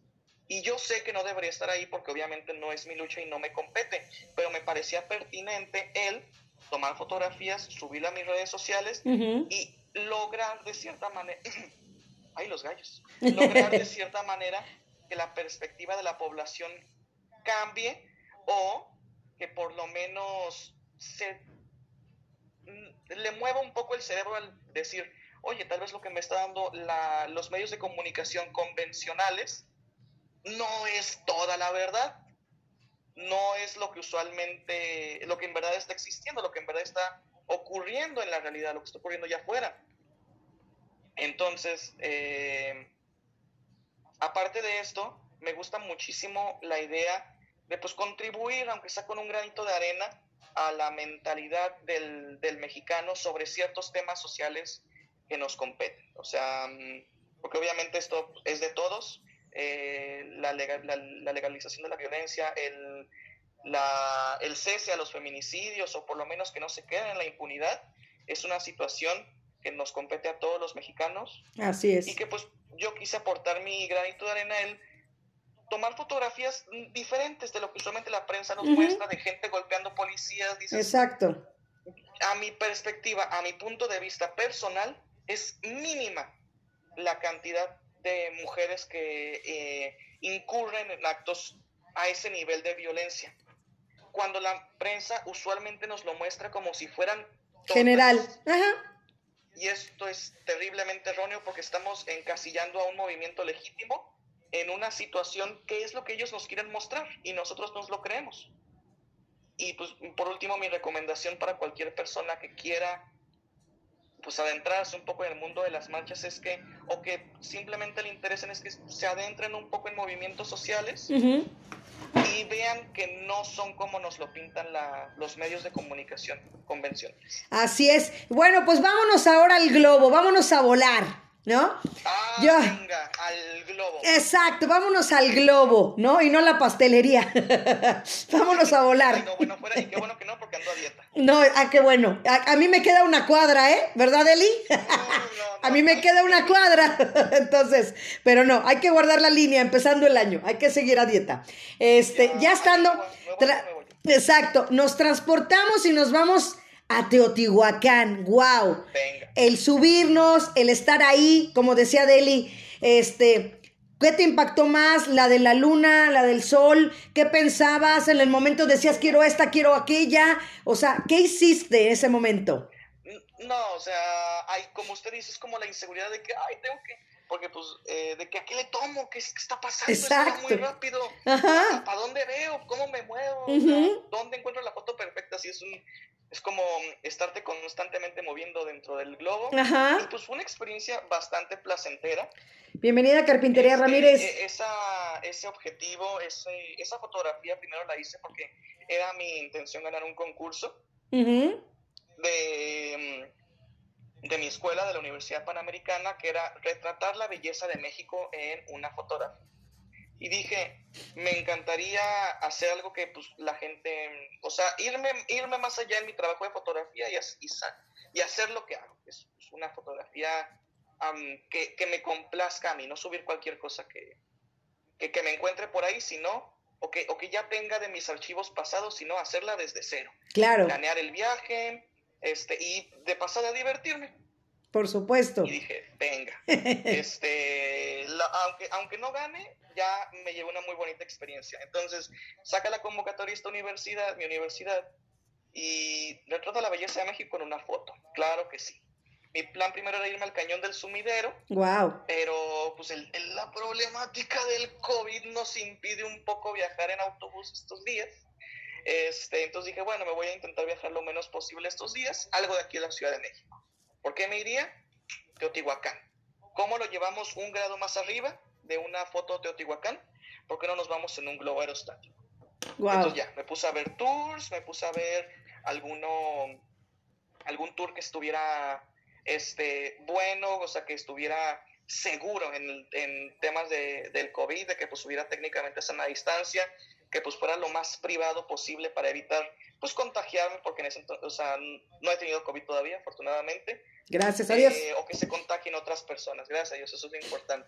Y yo sé que no debería estar ahí porque obviamente no es mi lucha y no me compete, pero me parecía pertinente él tomar fotografías, subirlas a mis redes sociales y lograr de cierta manera, ay los gallos, lograr de cierta manera que la perspectiva de la población cambie o que por lo menos se le mueva un poco el cerebro al decir, oye, tal vez lo que me está dando la, los medios de comunicación convencionales no es toda la verdad, no es lo que usualmente, lo que en verdad está existiendo, lo que en verdad está ocurriendo en la realidad, lo que está ocurriendo allá afuera. Entonces, eh, aparte de esto, me gusta muchísimo la idea de pues contribuir, aunque sea con un granito de arena, a la mentalidad del, del mexicano sobre ciertos temas sociales que nos competen. O sea, mm, porque obviamente esto es de todos, eh, la, la, legalización de la violencia, el, el cese a los feminicidios o por lo menos que no se queden en la impunidad, es una situación que nos compete a todos los mexicanos. Así es. Y que pues yo quise aportar mi granito de arena el tomar fotografías diferentes de lo que usualmente la prensa nos muestra de gente golpeando policías. Exacto. A mi perspectiva, a mi punto de vista personal, es mínima la cantidad de mujeres que eh, incurren en actos a ese nivel de violencia. Cuando la prensa usualmente nos lo muestra como si fueran... General. Y esto es terriblemente erróneo porque estamos encasillando a un movimiento legítimo en una situación que es lo que ellos nos quieren mostrar y nosotros nos lo creemos. Y pues por último mi recomendación para cualquier persona que quiera pues adentrarse un poco en el mundo de las marchas es que, o que simplemente le interesen es que se adentren un poco en movimientos sociales y vean que no son como nos lo pintan la, los medios de comunicación convencionales. Así es. Bueno, pues vámonos ahora al globo, vámonos a volar. ¿No? Ah, venga, al globo. Exacto, vámonos al globo, ¿no? Y no a la pastelería. vámonos a volar. no, bueno, fuera, y qué bueno que no, porque ando a dieta. No, ah, qué bueno. A, mí me queda una cuadra, ¿eh? ¿Verdad, Eli? a mí me queda una cuadra. Entonces, pero no, hay que guardar la línea empezando el año. Hay que seguir a dieta. Este, ya, estando. Exacto, nos transportamos y nos vamos a Teotihuacán, wow. El subirnos, el estar ahí, como decía Deli, este, ¿qué te impactó más? ¿La de la luna, la del sol? ¿Qué pensabas? En el momento decías, quiero esta, quiero aquella. O sea, ¿qué hiciste en ese momento? No, o sea, hay, como usted dice, es como la inseguridad de que, ay, tengo que, porque pues, eh, de que aquí le tomo, ¿qué, está pasando? Exacto. muy rápido. Ajá. ¿Para dónde veo? ¿Cómo me muevo? ¿Dónde encuentro la foto perfecta? Si es un, es como estarte constantemente moviendo dentro del globo. Ajá. Y pues fue una experiencia bastante placentera. Bienvenida Carpintería este, Ramírez. E, esa, ese objetivo, ese, esa fotografía primero la hice porque era mi intención ganar un concurso de, de mi escuela, de la Universidad Panamericana, que era retratar la belleza de México en una fotografía y dije, me encantaría hacer algo que pues la gente, o sea, irme, irme más allá en mi trabajo de fotografía y, y, hacer lo que hago, es, una fotografía que, que, me complazca a mí, no subir cualquier cosa que, que, que, me encuentre por ahí, sino, o que, o que ya tenga de mis archivos pasados, sino hacerla desde cero. Claro. Planear el viaje, este, y de pasada divertirme. Por supuesto. Y dije, venga, este, aunque, aunque no gane, ya me llevó una muy bonita experiencia. Entonces, saca la convocatoria esta universidad, mi universidad, y retrata la belleza de México en una foto. Claro que sí. Mi plan primero era irme al cañón del sumidero. Wow. Pero pues el, la problemática del COVID nos impide un poco viajar en autobús estos días. Este, entonces dije, bueno, me voy a intentar viajar lo menos posible estos días, algo de aquí a la Ciudad de México. ¿Por qué me iría? Teotihuacán. ¿Cómo lo llevamos un grado más arriba de una foto de Teotihuacán? ¿Por qué no nos vamos en un globo aerostático? Entonces ya, me puse a ver tours, me puse a ver alguno, algún tour que estuviera este, bueno, o sea, que estuviera seguro en, en temas de, del COVID, de que pues hubiera técnicamente sana distancia, que pues fuera lo más privado posible para evitar pues contagiarme, porque en ese entonces, o sea, no he tenido COVID todavía, afortunadamente. Gracias a Dios. Eh, o que se contagien otras personas, gracias a Dios, eso es lo importante.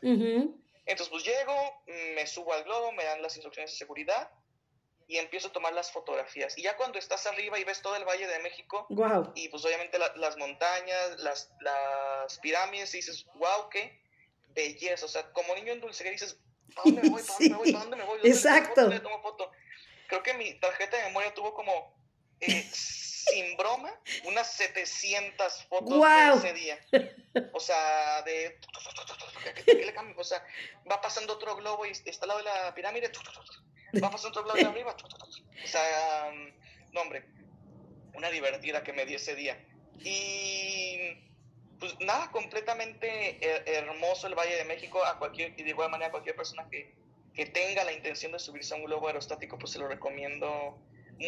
Entonces pues llego, me subo al globo, me dan las instrucciones de seguridad y empiezo a tomar las fotografías. Y ya cuando estás arriba y ves todo el Valle de México, wow. y pues obviamente las montañas, las, las pirámides, y dices, wow, qué belleza. O sea, como niño en dulcería dices, ¿para dónde me voy? ¿Para dónde me voy? ¿Para dónde me voy? Exacto. Foto, tomo foto? Creo que mi tarjeta de memoria tuvo como, eh, sin broma, unas 700 fotos wow. ese día. O sea, de... ¿Qué le cambio? O sea, va pasando otro globo y está al lado de la pirámide vamos a otro lado de arriba. O sea, no, hombre, una divertida que me di ese día. Y pues nada, completamente hermoso el Valle de México. A cualquier, y de igual manera, a cualquier persona que, que tenga la intención de subirse a un globo aerostático, pues se lo recomiendo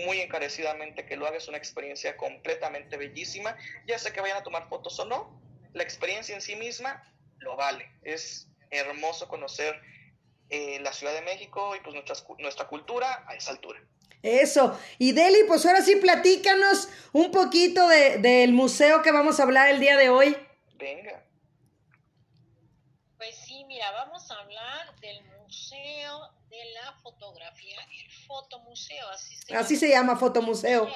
muy encarecidamente que lo haga. Es una experiencia completamente bellísima. Ya sea que vayan a tomar fotos o no, la experiencia en sí misma lo vale. Es hermoso conocer eh, la Ciudad de México y pues nuestra, nuestra cultura a esa altura. Eso. Y Deli, pues ahora sí platícanos un poquito de, del museo que vamos a hablar el día de hoy. Venga. Pues sí, mira, vamos a hablar del Museo de la Fotografía, el Fotomuseo, así se, así se llama, Fotomuseo.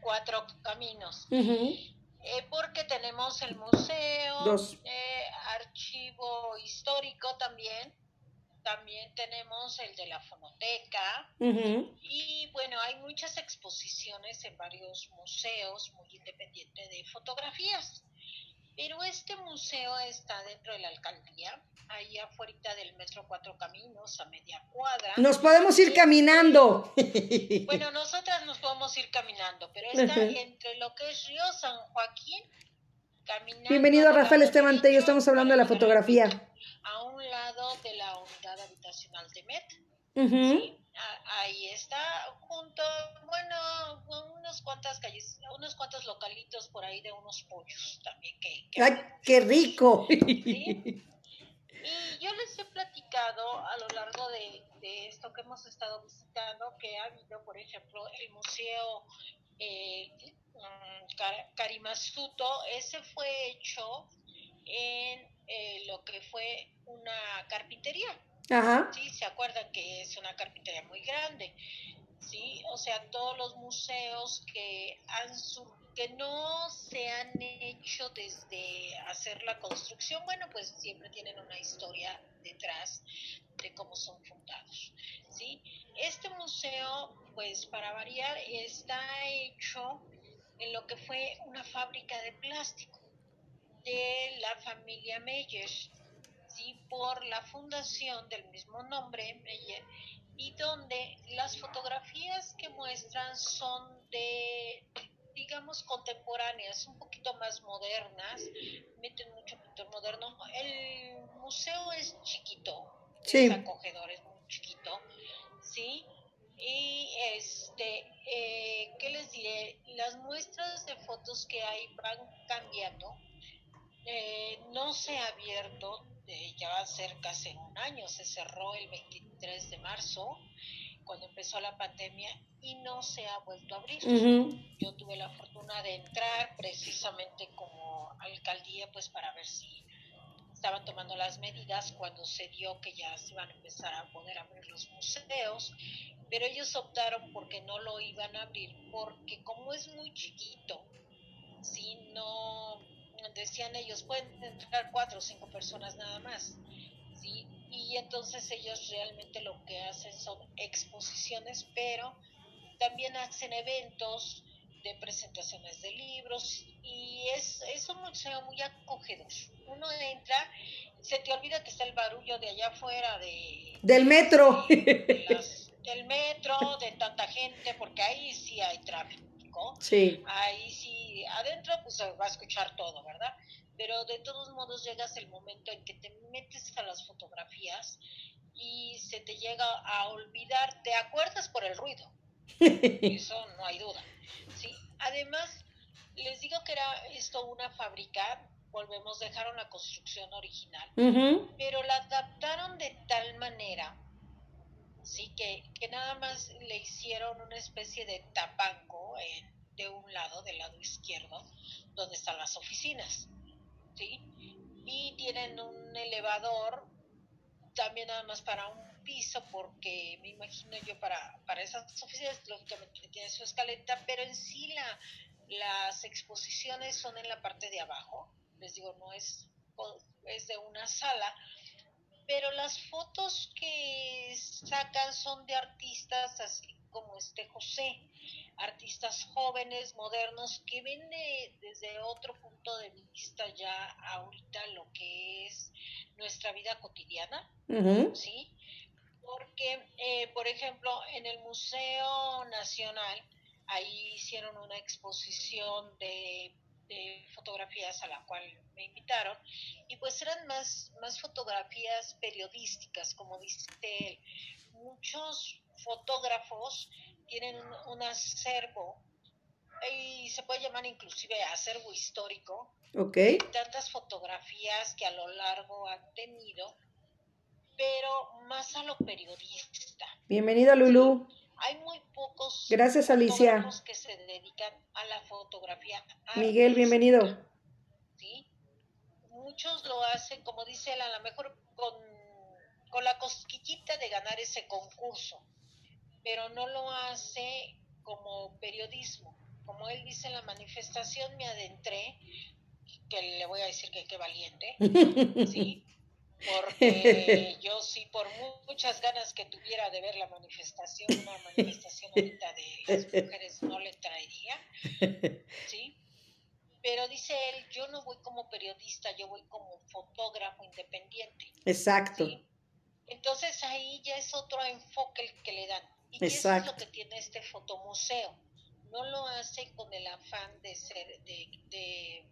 Cuatro Caminos. eh, porque tenemos el museo, Dos. Eh, archivo histórico también, también tenemos el de la fonoteca y bueno, hay muchas exposiciones en varios museos muy independientes de fotografías. Pero este museo está dentro de la alcaldía, ahí afuera del Metro Cuatro Caminos, a media cuadra. Nos podemos ir caminando. Bueno, nosotras nos podemos ir caminando, pero está entre lo que es Río San Joaquín, caminando. Bienvenido Rafael Esteban Tello, estamos hablando de la fotografía a un lado de la unidad habitacional de MET. Ahí está, junto, bueno, unos cuantas calles, unos cuantos localitos por ahí de unos pollos también que... ¡Ay, qué rico! Y yo les he platicado a lo largo de, esto que hemos estado visitando, que ha habido, por ejemplo, el Museo eh, Karimasuto, ese fue hecho en eh, lo que fue una carpintería. Sí, se acuerdan que es una carpintería muy grande. Sí, o sea, todos los museos que han que no se han hecho desde hacer la construcción, bueno, pues siempre tienen una historia detrás de cómo son fundados. ¿sí? Este museo, pues para variar, está hecho en lo que fue una fábrica de plástico de la familia Meyer. Por la fundación del mismo nombre, Meyer, y donde las fotografías que muestran son de, digamos, contemporáneas, un poquito más modernas, meten mucho pintor moderno. El museo es chiquito, es acogedor, es muy chiquito, ¿sí? Y este, eh, ¿qué les diré? Las muestras de fotos que hay van cambiando eh, no se ha abierto, eh, ya va a ser casi un año, se cerró el 23 de marzo, cuando empezó la pandemia, y no se ha vuelto a abrir. Yo tuve la fortuna de entrar precisamente como alcaldía, pues para ver si estaban tomando las medidas cuando se dio que ya se iban a empezar a poder abrir los museos, pero ellos optaron porque no lo iban a abrir, porque como es muy chiquito, si no decían ellos, pueden entrar cuatro o cinco personas nada más, ¿sí? Y entonces ellos realmente lo que hacen son exposiciones, pero también hacen eventos de presentaciones de libros y es, es un museo muy acogedor. Uno entra, se te olvida que está el barullo de allá afuera de... Del metro. del metro, de tanta gente, porque ahí sí hay tráfico. Sí. Ahí sí, adentro pues se va a escuchar todo, ¿verdad? Pero de todos modos llegas el momento en que te metes a las fotografías y se te llega a olvidar, te acuerdas por el ruido. Eso no hay duda. ¿sí? además, les digo que era esto una fábrica, volvemos, dejaron la construcción original, pero la adaptaron de tal manera, sí, que, que nada más le hicieron una especie de tapanco de un lado, del lado izquierdo, donde están las oficinas, ¿sí? Y tienen un elevador también nada más para un piso, porque me imagino yo para, para esas oficinas, lógicamente tiene su escaleta, pero en sí la, las exposiciones son en la parte de abajo, les digo, no es, es de una sala, pero las fotos que sacan son de artistas así como este José, artistas jóvenes, modernos, que ven desde otro punto de vista ya ahorita lo que es nuestra vida cotidiana, ¿sí? Porque, eh, por ejemplo, en el Museo Nacional, ahí hicieron una exposición de, fotografías a la cual me invitaron y pues eran más, más fotografías periodísticas, como dice él. Muchos fotógrafos tienen un, acervo y se puede llamar inclusive acervo histórico. Ok. Tantas fotografías que a lo largo han tenido, pero más a lo periodista. Bienvenida, Lulu. Hay muy pocos Gracias, Alicia. que se dedican a la fotografía. Miguel, bienvenido. Muchos lo hacen, como dice él, a lo mejor con, con la cosquillita de ganar ese concurso, pero no lo hace como periodismo. Como él dice en la manifestación, me adentré, que le voy a decir que qué valiente, ¿sí? porque yo sí, por muchas ganas que tuviera de ver la manifestación, una manifestación ahorita de las mujeres no le traería, ¿sí? Pero dice él, yo no voy como periodista, yo voy como fotógrafo independiente. Exacto. Entonces ahí ya es otro enfoque el que le dan. Y eso es lo que tiene este fotomuseo. No lo hace con el afán de ser, de, de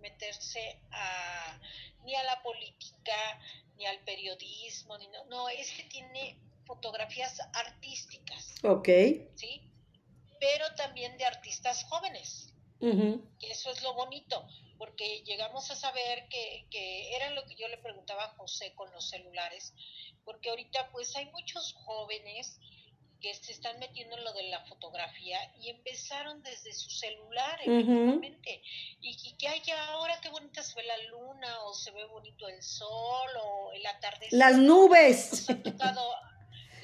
meterse a, ni a la política, ni al periodismo, ni no, no, es que tiene fotografías artísticas. Ok. ¿Sí? Pero también de artistas jóvenes. Eso es lo bonito, porque llegamos a saber que, que era lo que yo le preguntaba a José con los celulares, porque ahorita pues hay muchos jóvenes que se están metiendo en lo de la fotografía y empezaron desde su celular, efectivamente. y, que hay ahora qué bonita se ve la luna, o se ve bonito el sol, o el atardecer. Las nubes. Nos ha tocado,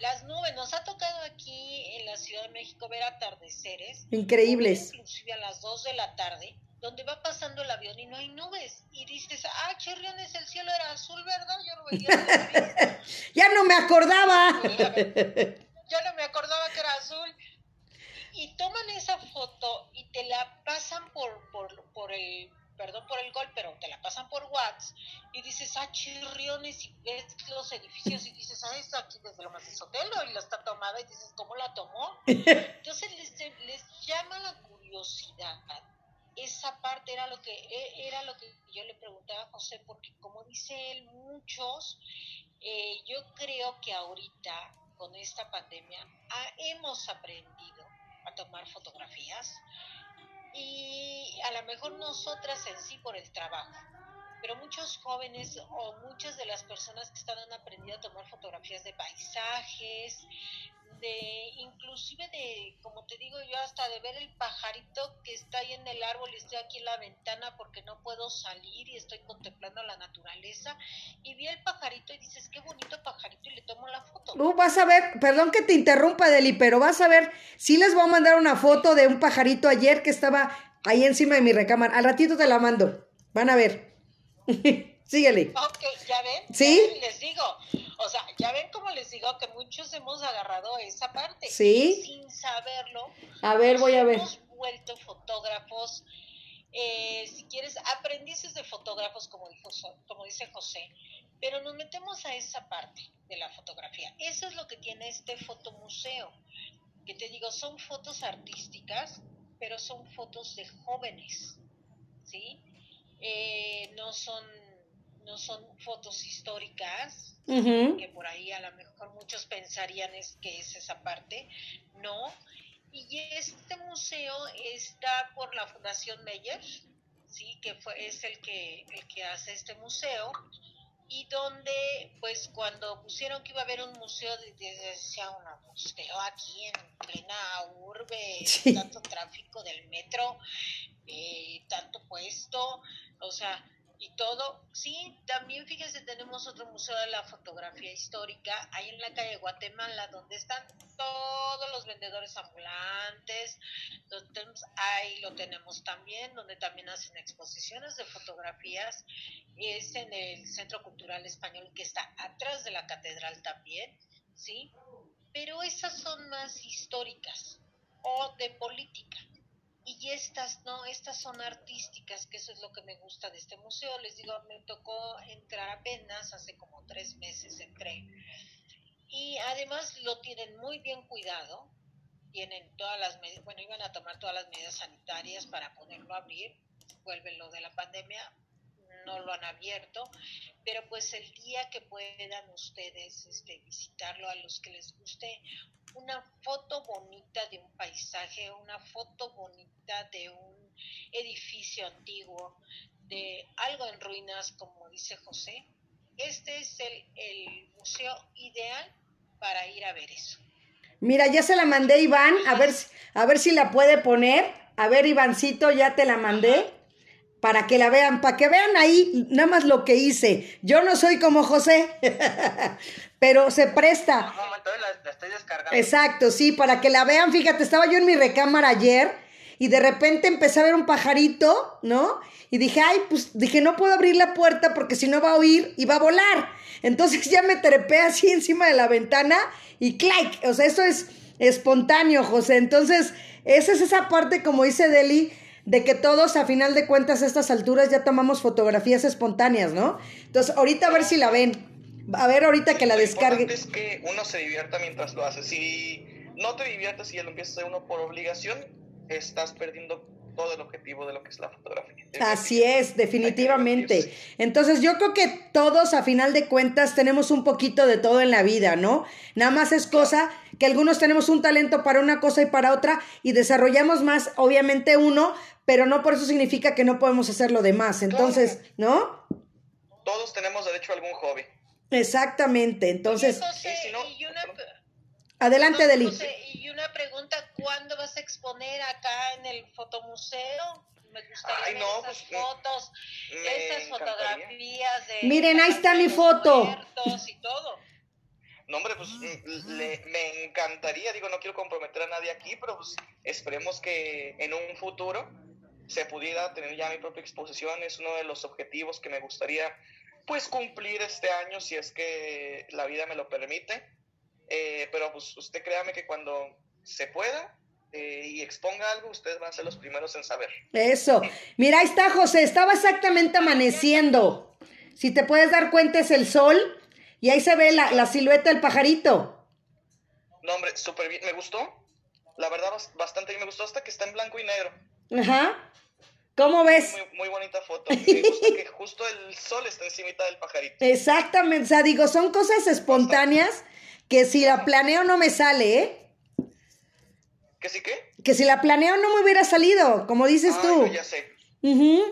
las nubes, nos ha tocado aquí en la Ciudad de México ver atardeceres. Increíbles. Inclusive a las 2 de la tarde, donde va pasando el avión y no hay nubes. Y dices, ah, chirriones, el cielo era azul, ¿verdad? Yo lo veía. ya no me acordaba. yo no me acordaba que era azul. Y toman esa foto y te la pasan por, por, por el, perdón por el gol, pero te la pasan por WhatsApp y dices, ah, chirriones, y ves los edificios y dices, ah, está aquí desde lo más de Sotelo y la está tomada y dices, ¿cómo la tomó? Entonces les, les llama la curiosidad. Esa parte era lo que e, era lo que yo le preguntaba a José, porque como dice él, muchos, eh, yo creo que ahorita con esta pandemia hemos aprendido a tomar fotografías y a lo mejor nosotras en sí por el trabajo, pero muchos jóvenes o muchas de las personas que están han aprendido a tomar fotografías de paisajes, de inclusive de, como te digo yo, hasta de ver el pajarito que está ahí en el árbol y estoy aquí en la ventana porque no puedo salir y estoy contemplando la naturaleza y vi el pajarito y dices, qué bonito pajarito y le tomo la foto. Uh, vas a ver, perdón que te interrumpa, Deli, pero vas a ver, sí les voy a mandar una foto de un pajarito ayer que estaba ahí encima de mi recámara. Al ratito te la mando, van a ver. Síguele. Ok, ya ven. Sí. les digo, o sea, ya ven como les digo que muchos hemos agarrado esa parte. Sí. Sin saberlo. A ver, voy a ver. Hemos vuelto fotógrafos, eh, si quieres, aprendices de fotógrafos, como, dijo, como dice José, pero nos metemos a esa parte de la fotografía. Eso es lo que tiene este fotomuseo, que te digo, son fotos artísticas, pero son fotos de jóvenes, ¿sí? Eh, no son no son fotos históricas, que por ahí a lo mejor muchos pensarían es que es esa parte, no. Y este museo está por la Fundación Meyer, sí, que fue, es el que, el que hace este museo y donde pues cuando pusieron que iba a haber un museo decía un museo aquí en plena urbe tanto tráfico del metro eh, tanto puesto o sea y todo. Sí, también fíjense, tenemos otro museo de la fotografía histórica ahí en la calle Guatemala, donde están todos los vendedores ambulantes. ahí lo tenemos también, donde también hacen exposiciones de fotografías. Es en el Centro Cultural Español que está atrás de la catedral también, ¿sí? Pero esas son más históricas o de política y estas no, estas son artísticas, que eso es lo que me gusta de este museo. Les digo, me tocó entrar apenas, hace como tres meses entré. Y además lo tienen muy bien cuidado, tienen todas las medidas, bueno, iban a tomar todas las medidas sanitarias para poderlo abrir, vuelven lo de la pandemia, no lo han abierto, pero pues el día que puedan ustedes este, visitarlo a los que les guste, una foto bonita de un paisaje, una foto bonita de un edificio antiguo, de algo en ruinas, como dice José, este es el, el museo ideal para ir a ver eso. Mira, ya se la mandé Iván, a ver, a ver si la puede poner. A ver, Ivancito, ya te la mandé para que la vean, para que vean ahí nada más lo que hice. Yo no soy como José, pero se presta. Exacto, sí, para que la vean. Fíjate, estaba yo en mi recámara ayer y de repente empecé a ver un pajarito, ¿no? Y dije, ay, pues dije, no puedo abrir la puerta porque si no va a oír y va a volar. Entonces ya me trepé así encima de la ventana y clac, o sea, esto es espontáneo, José. Entonces, esa es esa parte, como dice Deli, de que todos a final de cuentas a estas alturas ya tomamos fotografías espontáneas, ¿no? Entonces, ahorita a ver si la ven. A ver ahorita que la descargue. es que uno se divierta mientras lo hace. Si no te diviertes y ya lo empiezas a hacer uno por obligación, estás perdiendo todo el objetivo de lo que es la fotografía. Así es, definitivamente. Entonces yo creo que todos a final de cuentas tenemos un poquito de todo en la vida, ¿no? Nada más es cosa que algunos tenemos un talento para una cosa y para otra y desarrollamos más, obviamente uno, pero no por eso significa que no podemos hacer lo demás. Entonces, ¿no? Todos tenemos derecho a algún hobby. Exactamente, entonces... Adelante, Deli. y una pregunta, ¿cuándo vas a exponer acá en el fotomuseo? Me gustaría Ay, no, esas pues, fotos, esas fotografías de... Miren, ahí está mi foto. Y todo. No, hombre, pues mm, me encantaría, digo, no quiero comprometer a nadie aquí, pero pues esperemos que en un futuro se pudiera tener ya mi propia exposición. Es uno de los objetivos que me gustaría pues cumplir este año si es que la vida me lo permite. Eh, pero pues usted créame que cuando se pueda eh, y exponga algo, ustedes van a ser los primeros en saber. Eso. Mira, ahí está José, estaba exactamente amaneciendo. Si te puedes dar cuenta es el sol y ahí se ve la, la silueta del pajarito. No, hombre, súper bien, me gustó. La verdad, bastante bien, me gustó hasta que está en blanco y negro. Ajá. ¿Cómo ves? Muy, bonita foto. Me gusta que justo el sol está encima del pajarito. Exactamente, o sea, digo, son cosas espontáneas que si la planeo no me sale, ¿eh? ¿Que sí qué? Que si la planeo no me hubiera salido, como dices tú. ya sé.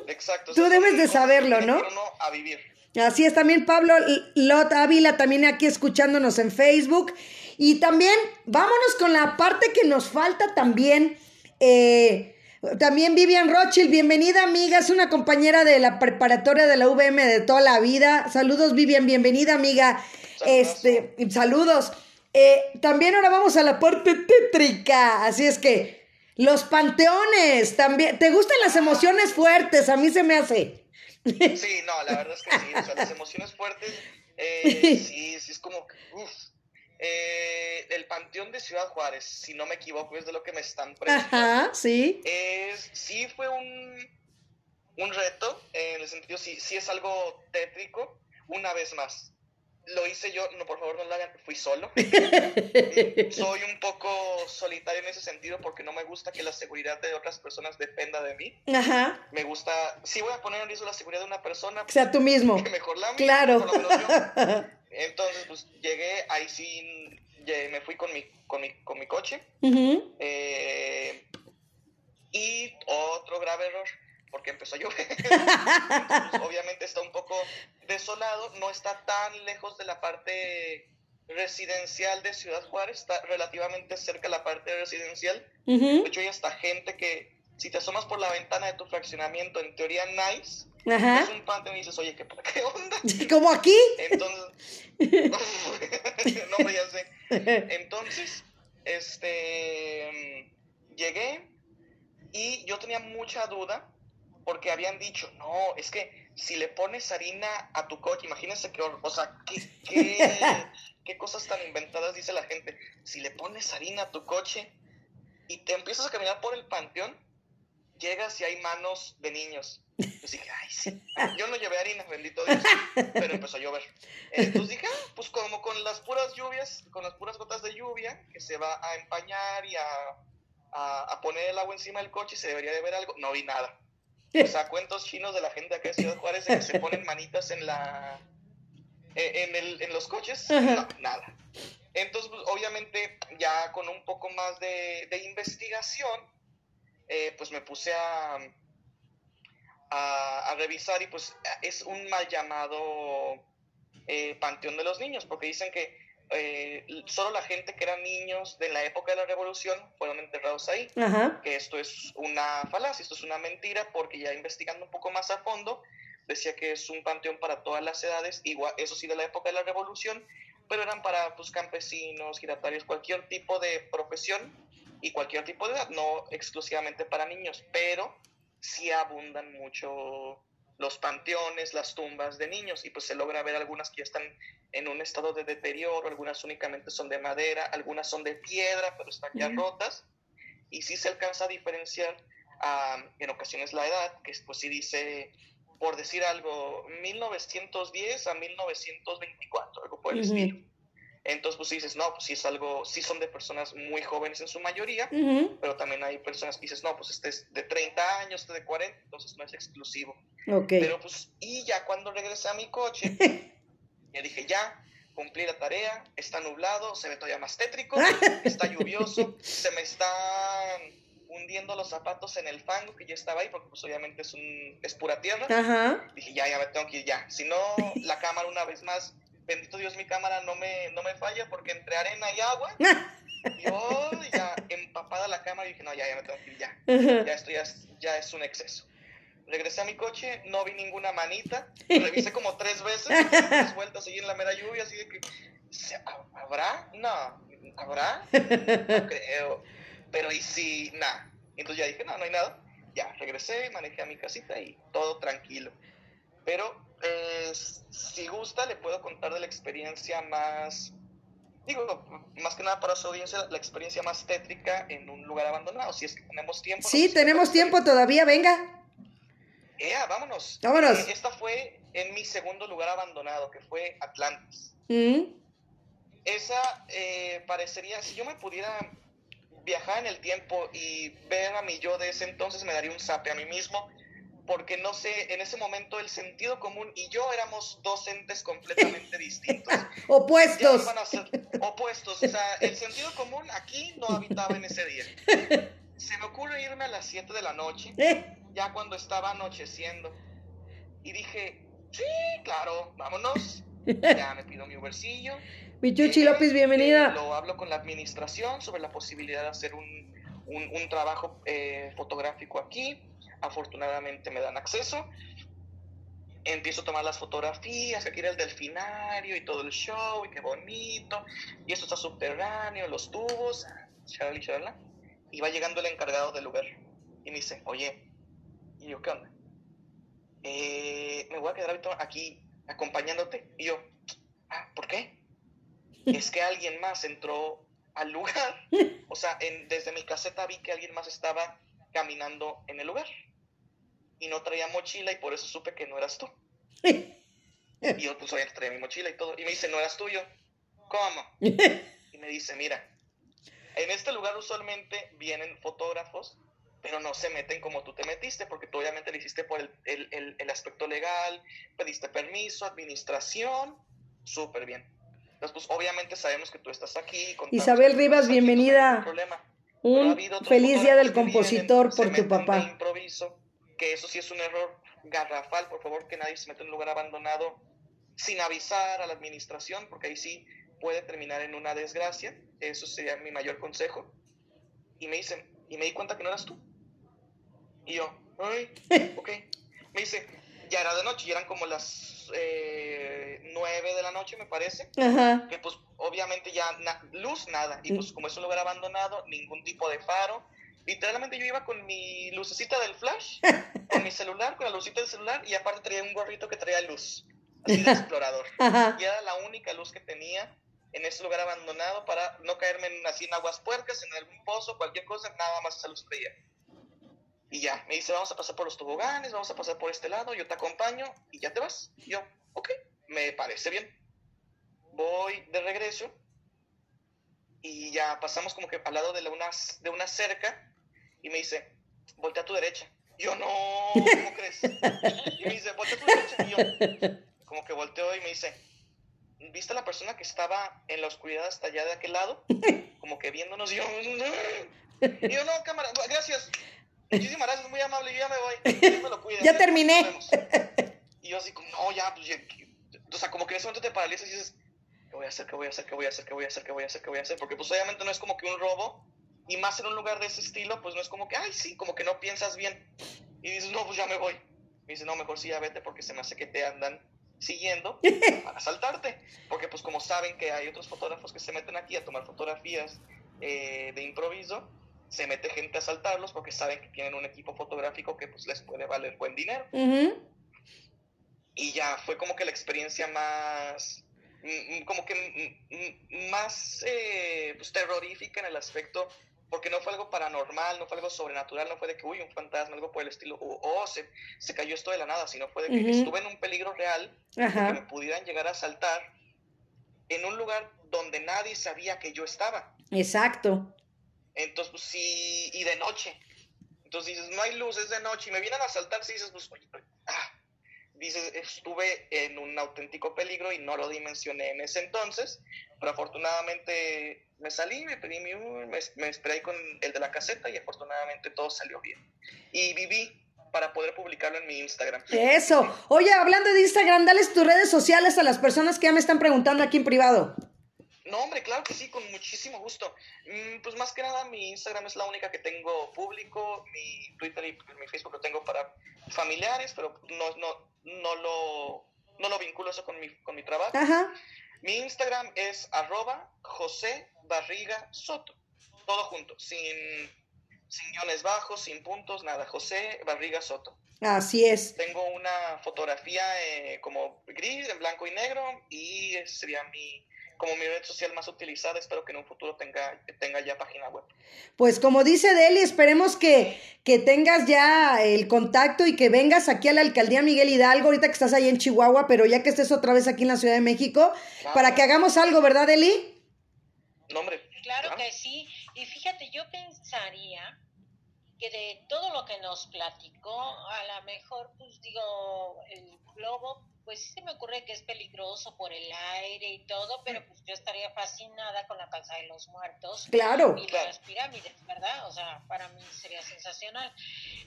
Exacto. Tú debes de saberlo, ¿no? no a vivir. Así es, también Pablo Lot Ávila, también aquí escuchándonos en Facebook. Y también, vámonos con la parte que nos falta también. Eh, también Vivian Rothschild, bienvenida amiga, es una compañera de la preparatoria de la VM de toda la vida. Saludos Vivian, bienvenida amiga. Este, saludos. Eh, también ahora vamos a la parte tétrica, así es que los panteones también. ¿Te gustan las emociones fuertes? A mí se me hace. Sí, no, la verdad es que sí, o sea, las emociones fuertes, eh, sí, sí es como, uff. Eh, el Panteón de Ciudad Juárez, si no me equivoco, es de lo que me están presentando. Ajá, sí. Es, sí fue un, un reto, en el sentido, sí, sí es algo tétrico, una vez más lo hice yo, no, por favor no lo hagan, fui solo. Soy un poco solitario en ese sentido porque no me gusta que la seguridad de otras personas dependa de mí. Ajá. Me gusta, si voy a poner en riesgo la seguridad de una persona, o sea tú mismo. mejor la Claro. Entonces, pues llegué ahí sin me fui con mi, con mi, con mi coche. Eh, y otro grave error, porque empezó a llover. Entonces, obviamente está un poco desolado, no está tan lejos de la parte residencial de Ciudad Juárez, está relativamente cerca de la parte residencial. De hecho, hay hasta gente que, si te asomas por la ventana de tu fraccionamiento, en teoría nice, es un panteón y dices, oye, ¿qué, qué onda? ¿Como aquí? Entonces, no, ya sé. Entonces, este, llegué y yo tenía mucha duda porque habían dicho, no, es que si le pones harina a tu coche, imagínense que, o sea, ¿qué, qué, qué cosas tan inventadas dice la gente. Si le pones harina a tu coche y te empiezas a caminar por el panteón, llegas y hay manos de niños. Yo dije, ay, sí. Yo no llevé harina, bendito Dios, pero empezó a llover. Entonces dije, ah, pues como con las puras lluvias, con las puras gotas de lluvia, que se va a empañar y a, a, poner el agua encima del coche, se debería de ver algo. No vi nada. O sea, cuentos chinos de la gente acá de Ciudad Juárez que se ponen manitas en la eh, en, el, en los coches, no, nada. Entonces, pues, obviamente, ya con un poco más de, de investigación, eh, pues me puse a, a, revisar y pues es un mal llamado eh, Panteón de los Niños, porque dicen que eh, solo la gente que eran niños de la época de la revolución fueron enterrados ahí, que esto es una falacia, esto es una mentira, porque ya investigando un poco más a fondo, decía que es un panteón para todas las edades, igual, eso sí de la época de la revolución, pero eran para pues, campesinos, giratarios, cualquier tipo de profesión y cualquier tipo de edad, no exclusivamente para niños, pero sí abundan mucho los panteones, las tumbas de niños y pues se logra ver algunas que ya están en un estado de deterioro, algunas únicamente son de madera, algunas son de piedra, pero están ya rotas y sí se alcanza a diferenciar en ocasiones la edad, que pues sí dice, por decir algo, 1910 a 1924, algo por el estilo. Entonces, pues dices, no, pues sí es algo, sí son de personas muy jóvenes en su mayoría, pero también hay personas que dices, no, pues este es de 30 años, este de 40, entonces no es exclusivo. Pero pues, y ya cuando regresé a mi coche, ya dije, ya, cumplí la tarea, está nublado, se ve todavía más tétrico, está lluvioso, se me están hundiendo los zapatos en el fango que ya estaba ahí, porque pues obviamente es, un, es pura tierra. Dije, ya, ya me tengo que ir ya. Si no, la cámara una vez más bendito Dios, mi cámara no me, no me falla porque entre arena y agua, yo ya empapada la cámara y dije, no, ya, ya me tengo que ir, ya. Ya esto ya es, ya es un exceso. Regresé a mi coche, no vi ninguna manita, revisé como tres veces, tres vueltas seguí en la mera lluvia, así de que, ¿habrá? No, ¿habrá? No creo. Pero y si, nada. Entonces ya dije, no, no hay nada. Ya, regresé, manejé a mi casita y todo tranquilo. Pero eh, si gusta, le puedo contar de la experiencia más, digo, más que nada para su audiencia, la experiencia más tétrica en un lugar abandonado, si es que tenemos tiempo. Sí, tenemos tiempo todavía, venga. Ea, vámonos. Vámonos. Eh, esta fue en mi segundo lugar abandonado, que fue Atlantis. Mm. Esa eh, parecería, si yo me pudiera viajar en el tiempo y ver a mi yo de ese entonces, me daría un zape a mí mismo porque no sé, en ese momento el sentido común y yo éramos dos entes completamente distintos. opuestos. opuestos. O sea, el sentido común aquí no habitaba en ese día. Se me ocurre irme a las 7 de la noche, eh. ya cuando estaba anocheciendo. Y dije, sí, claro, vámonos. Ya me pido mi Ubercillo. Mi Chuchi López, bienvenida. lo hablo con la administración sobre la posibilidad de hacer un, un, trabajo eh, fotográfico aquí afortunadamente me dan acceso. Empiezo a tomar las fotografías, aquí era el delfinario y todo el show, y qué bonito. Y esto está subterráneo, los tubos, Y va llegando el encargado del lugar y me dice, oye, y yo, ¿qué onda? Eh, me voy a quedar aquí acompañándote. Y yo, ah, ¿por qué? es que alguien más entró al lugar. O sea, desde mi caseta vi que alguien más estaba caminando en el lugar y no traía mochila y por eso supe que no eras tú. y yo pues obviamente traía mi mochila y todo. Y me dice, no eras tuyo. ¿Cómo? y me dice, mira, en este lugar usualmente vienen fotógrafos, pero no se meten como tú te metiste, porque tú obviamente lo hiciste por el, el, el, aspecto legal, pediste permiso, administración, súper bien. Entonces, pues obviamente sabemos que tú estás aquí. Isabel Rivas, bienvenida. Un feliz día del compositor por tu papá. improviso, que eso sí es un error garrafal, por favor, que nadie se meta en un lugar abandonado sin avisar a la administración, porque ahí sí puede terminar en una desgracia. Eso sería mi mayor consejo. Y me dicen, y me di cuenta que no eras tú. Y yo, ay, ok. Me dice, ya era de noche, y eran como las eh, nueve de la noche, me parece. Que pues obviamente ya luz, nada. Y pues como es un lugar abandonado, ningún tipo de faro. Literalmente yo iba con mi lucecita del flash, con mi celular, con la lucita del celular, y aparte traía un gorrito que traía luz, así de explorador. Y era la única luz que tenía en ese lugar abandonado para no caerme en, así en aguas puercas, en algún pozo, cualquier cosa, nada más esa luz traía. Y ya, me dice, vamos a pasar por los toboganes, vamos a pasar por este lado, yo te acompaño y ya te vas. Y yo, ok, me parece bien. Voy de regreso y ya pasamos como que al lado de, una, de una cerca y me dice, voltea a tu derecha. Y yo, no, ¿cómo crees? Y me dice, voltea a tu derecha. Y yo, como que volteo y me dice, ¿viste a la persona que estaba en la oscuridad hasta allá de aquel lado? Como que viéndonos. Y yo, y yo no, cámara, gracias. Muchísimas gracias, muy amable, yo ya me voy. me lo cuida, ya, terminé. Y yo así como, no, ya, pues ya. O sea, como que en ese momento te paralizas y dices, ¿qué voy a hacer? ¿Qué voy a hacer? ¿Qué voy a hacer? ¿Qué voy a hacer? ¿Qué voy a hacer? ¿Qué voy a hacer? Porque pues obviamente no es como que un robo. Y más en un lugar de ese estilo, pues no es como que, ay, sí, como que no piensas bien. Y dices, no, pues ya me voy. Me dice, no, mejor sí, ya vete porque se me hace que te andan siguiendo para asaltarte. Porque pues como saben que hay otros fotógrafos que se meten aquí a tomar fotografías eh, de improviso, se mete gente a asaltarlos porque saben que tienen un equipo fotográfico que pues les puede valer buen dinero. Y ya fue como que la experiencia más, mm, mm, como que mm, más eh, pues, terrorífica en el aspecto, porque no fue algo paranormal, no fue algo sobrenatural, no fue de que, uy, un fantasma, algo por el estilo, o oh, se, se, cayó esto de la nada, sino fue de que estuve en un peligro real, que me pudieran llegar a asaltar en un lugar donde nadie sabía que yo estaba. Exacto. Entonces, pues sí, y de noche. Entonces dices, no hay luz, es de noche, y me vienen a asaltar, si dices, pues, oye, ah, dices, estuve en un auténtico peligro y no lo dimensioné en ese entonces, pero afortunadamente me salí, me pedí mi me, me esperé con el de la caseta y afortunadamente todo salió bien. Y viví para poder publicarlo en mi Instagram. Eso. Oye, hablando de Instagram, dales tus redes sociales a las personas que ya me están preguntando aquí en privado. No, hombre, claro que sí, con muchísimo gusto. Mm, pues más que nada mi Instagram es la única que tengo público, mi Twitter y mi Facebook lo tengo para familiares, pero no, no, no, lo, no lo vinculo eso con mi, con mi trabajo. Mi Instagram es arroba José Barriga Soto, todo junto, sin, sin guiones bajos, sin puntos, nada, José Barriga Soto. Así es. Tengo una fotografía eh, como gris, en blanco y negro, y sería mi como mi red social más utilizada. Espero que en un futuro tenga, tenga ya página web. Pues como dice Deli, esperemos que, que tengas ya el contacto y que vengas aquí a la alcaldía Miguel Hidalgo, ahorita que estás ahí en Chihuahua, pero ya que estés otra vez aquí en la Ciudad de México, para que hagamos algo, ¿verdad, Deli? No, hombre. Claro que sí. Y fíjate, yo pensaría que de todo lo que nos platicó, a lo mejor, pues digo, el globo pues sí se me ocurre que es peligroso por el aire y todo, pero pues yo estaría fascinada con la casa de los muertos. Claro. Y las pirámides, ¿verdad? O sea, para mí sería sensacional.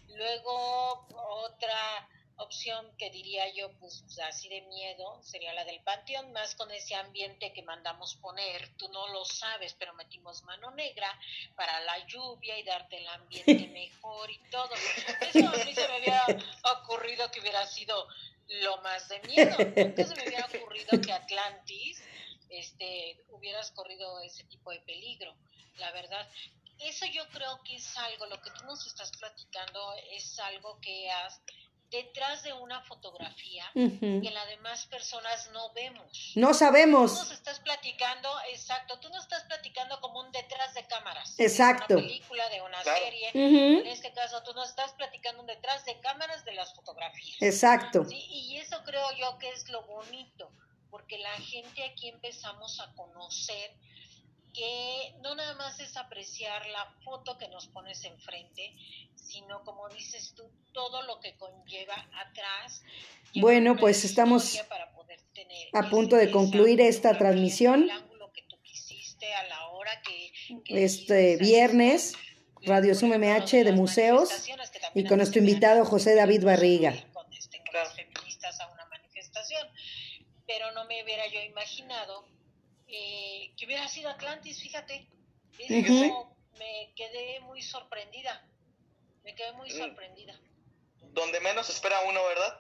Luego, otra opción que diría yo, pues así de miedo, sería la del panteón, más con ese ambiente que mandamos poner. Tú no lo sabes, pero metimos mano negra para la lluvia y darte el ambiente mejor y todo. Eso a mí se me había ocurrido que hubiera sido lo más de miedo. Nunca se me hubiera ocurrido que Atlantis este, hubieras corrido ese tipo de peligro, la verdad. Eso yo creo que es algo, lo que tú nos estás platicando es algo que has detrás de una fotografía que las demás personas no vemos. No sabemos. Tú nos estás platicando, exacto, tú nos estás platicando como un detrás de cámaras. Exacto. De una película, de una serie. En este caso, tú nos estás platicando un detrás de cámaras de las fotografías. Exacto. ¿sí? Y eso creo yo que es lo bonito, porque la gente aquí empezamos a conocer que no nada más es apreciar la foto que nos pones enfrente, sino como dices tú, todo lo que conlleva atrás. Bueno, pues estamos... Para poder tener a punto de concluir esta transmisión. Este viernes, Radio Sum MH de museos y con nuestro invitado José David Barriga. feministas a una manifestación, pero no me hubiera yo imaginado eh, que hubiera sido Atlantis, fíjate. me quedé muy sorprendida. Me quedé muy sorprendida. Donde menos espera uno, ¿verdad?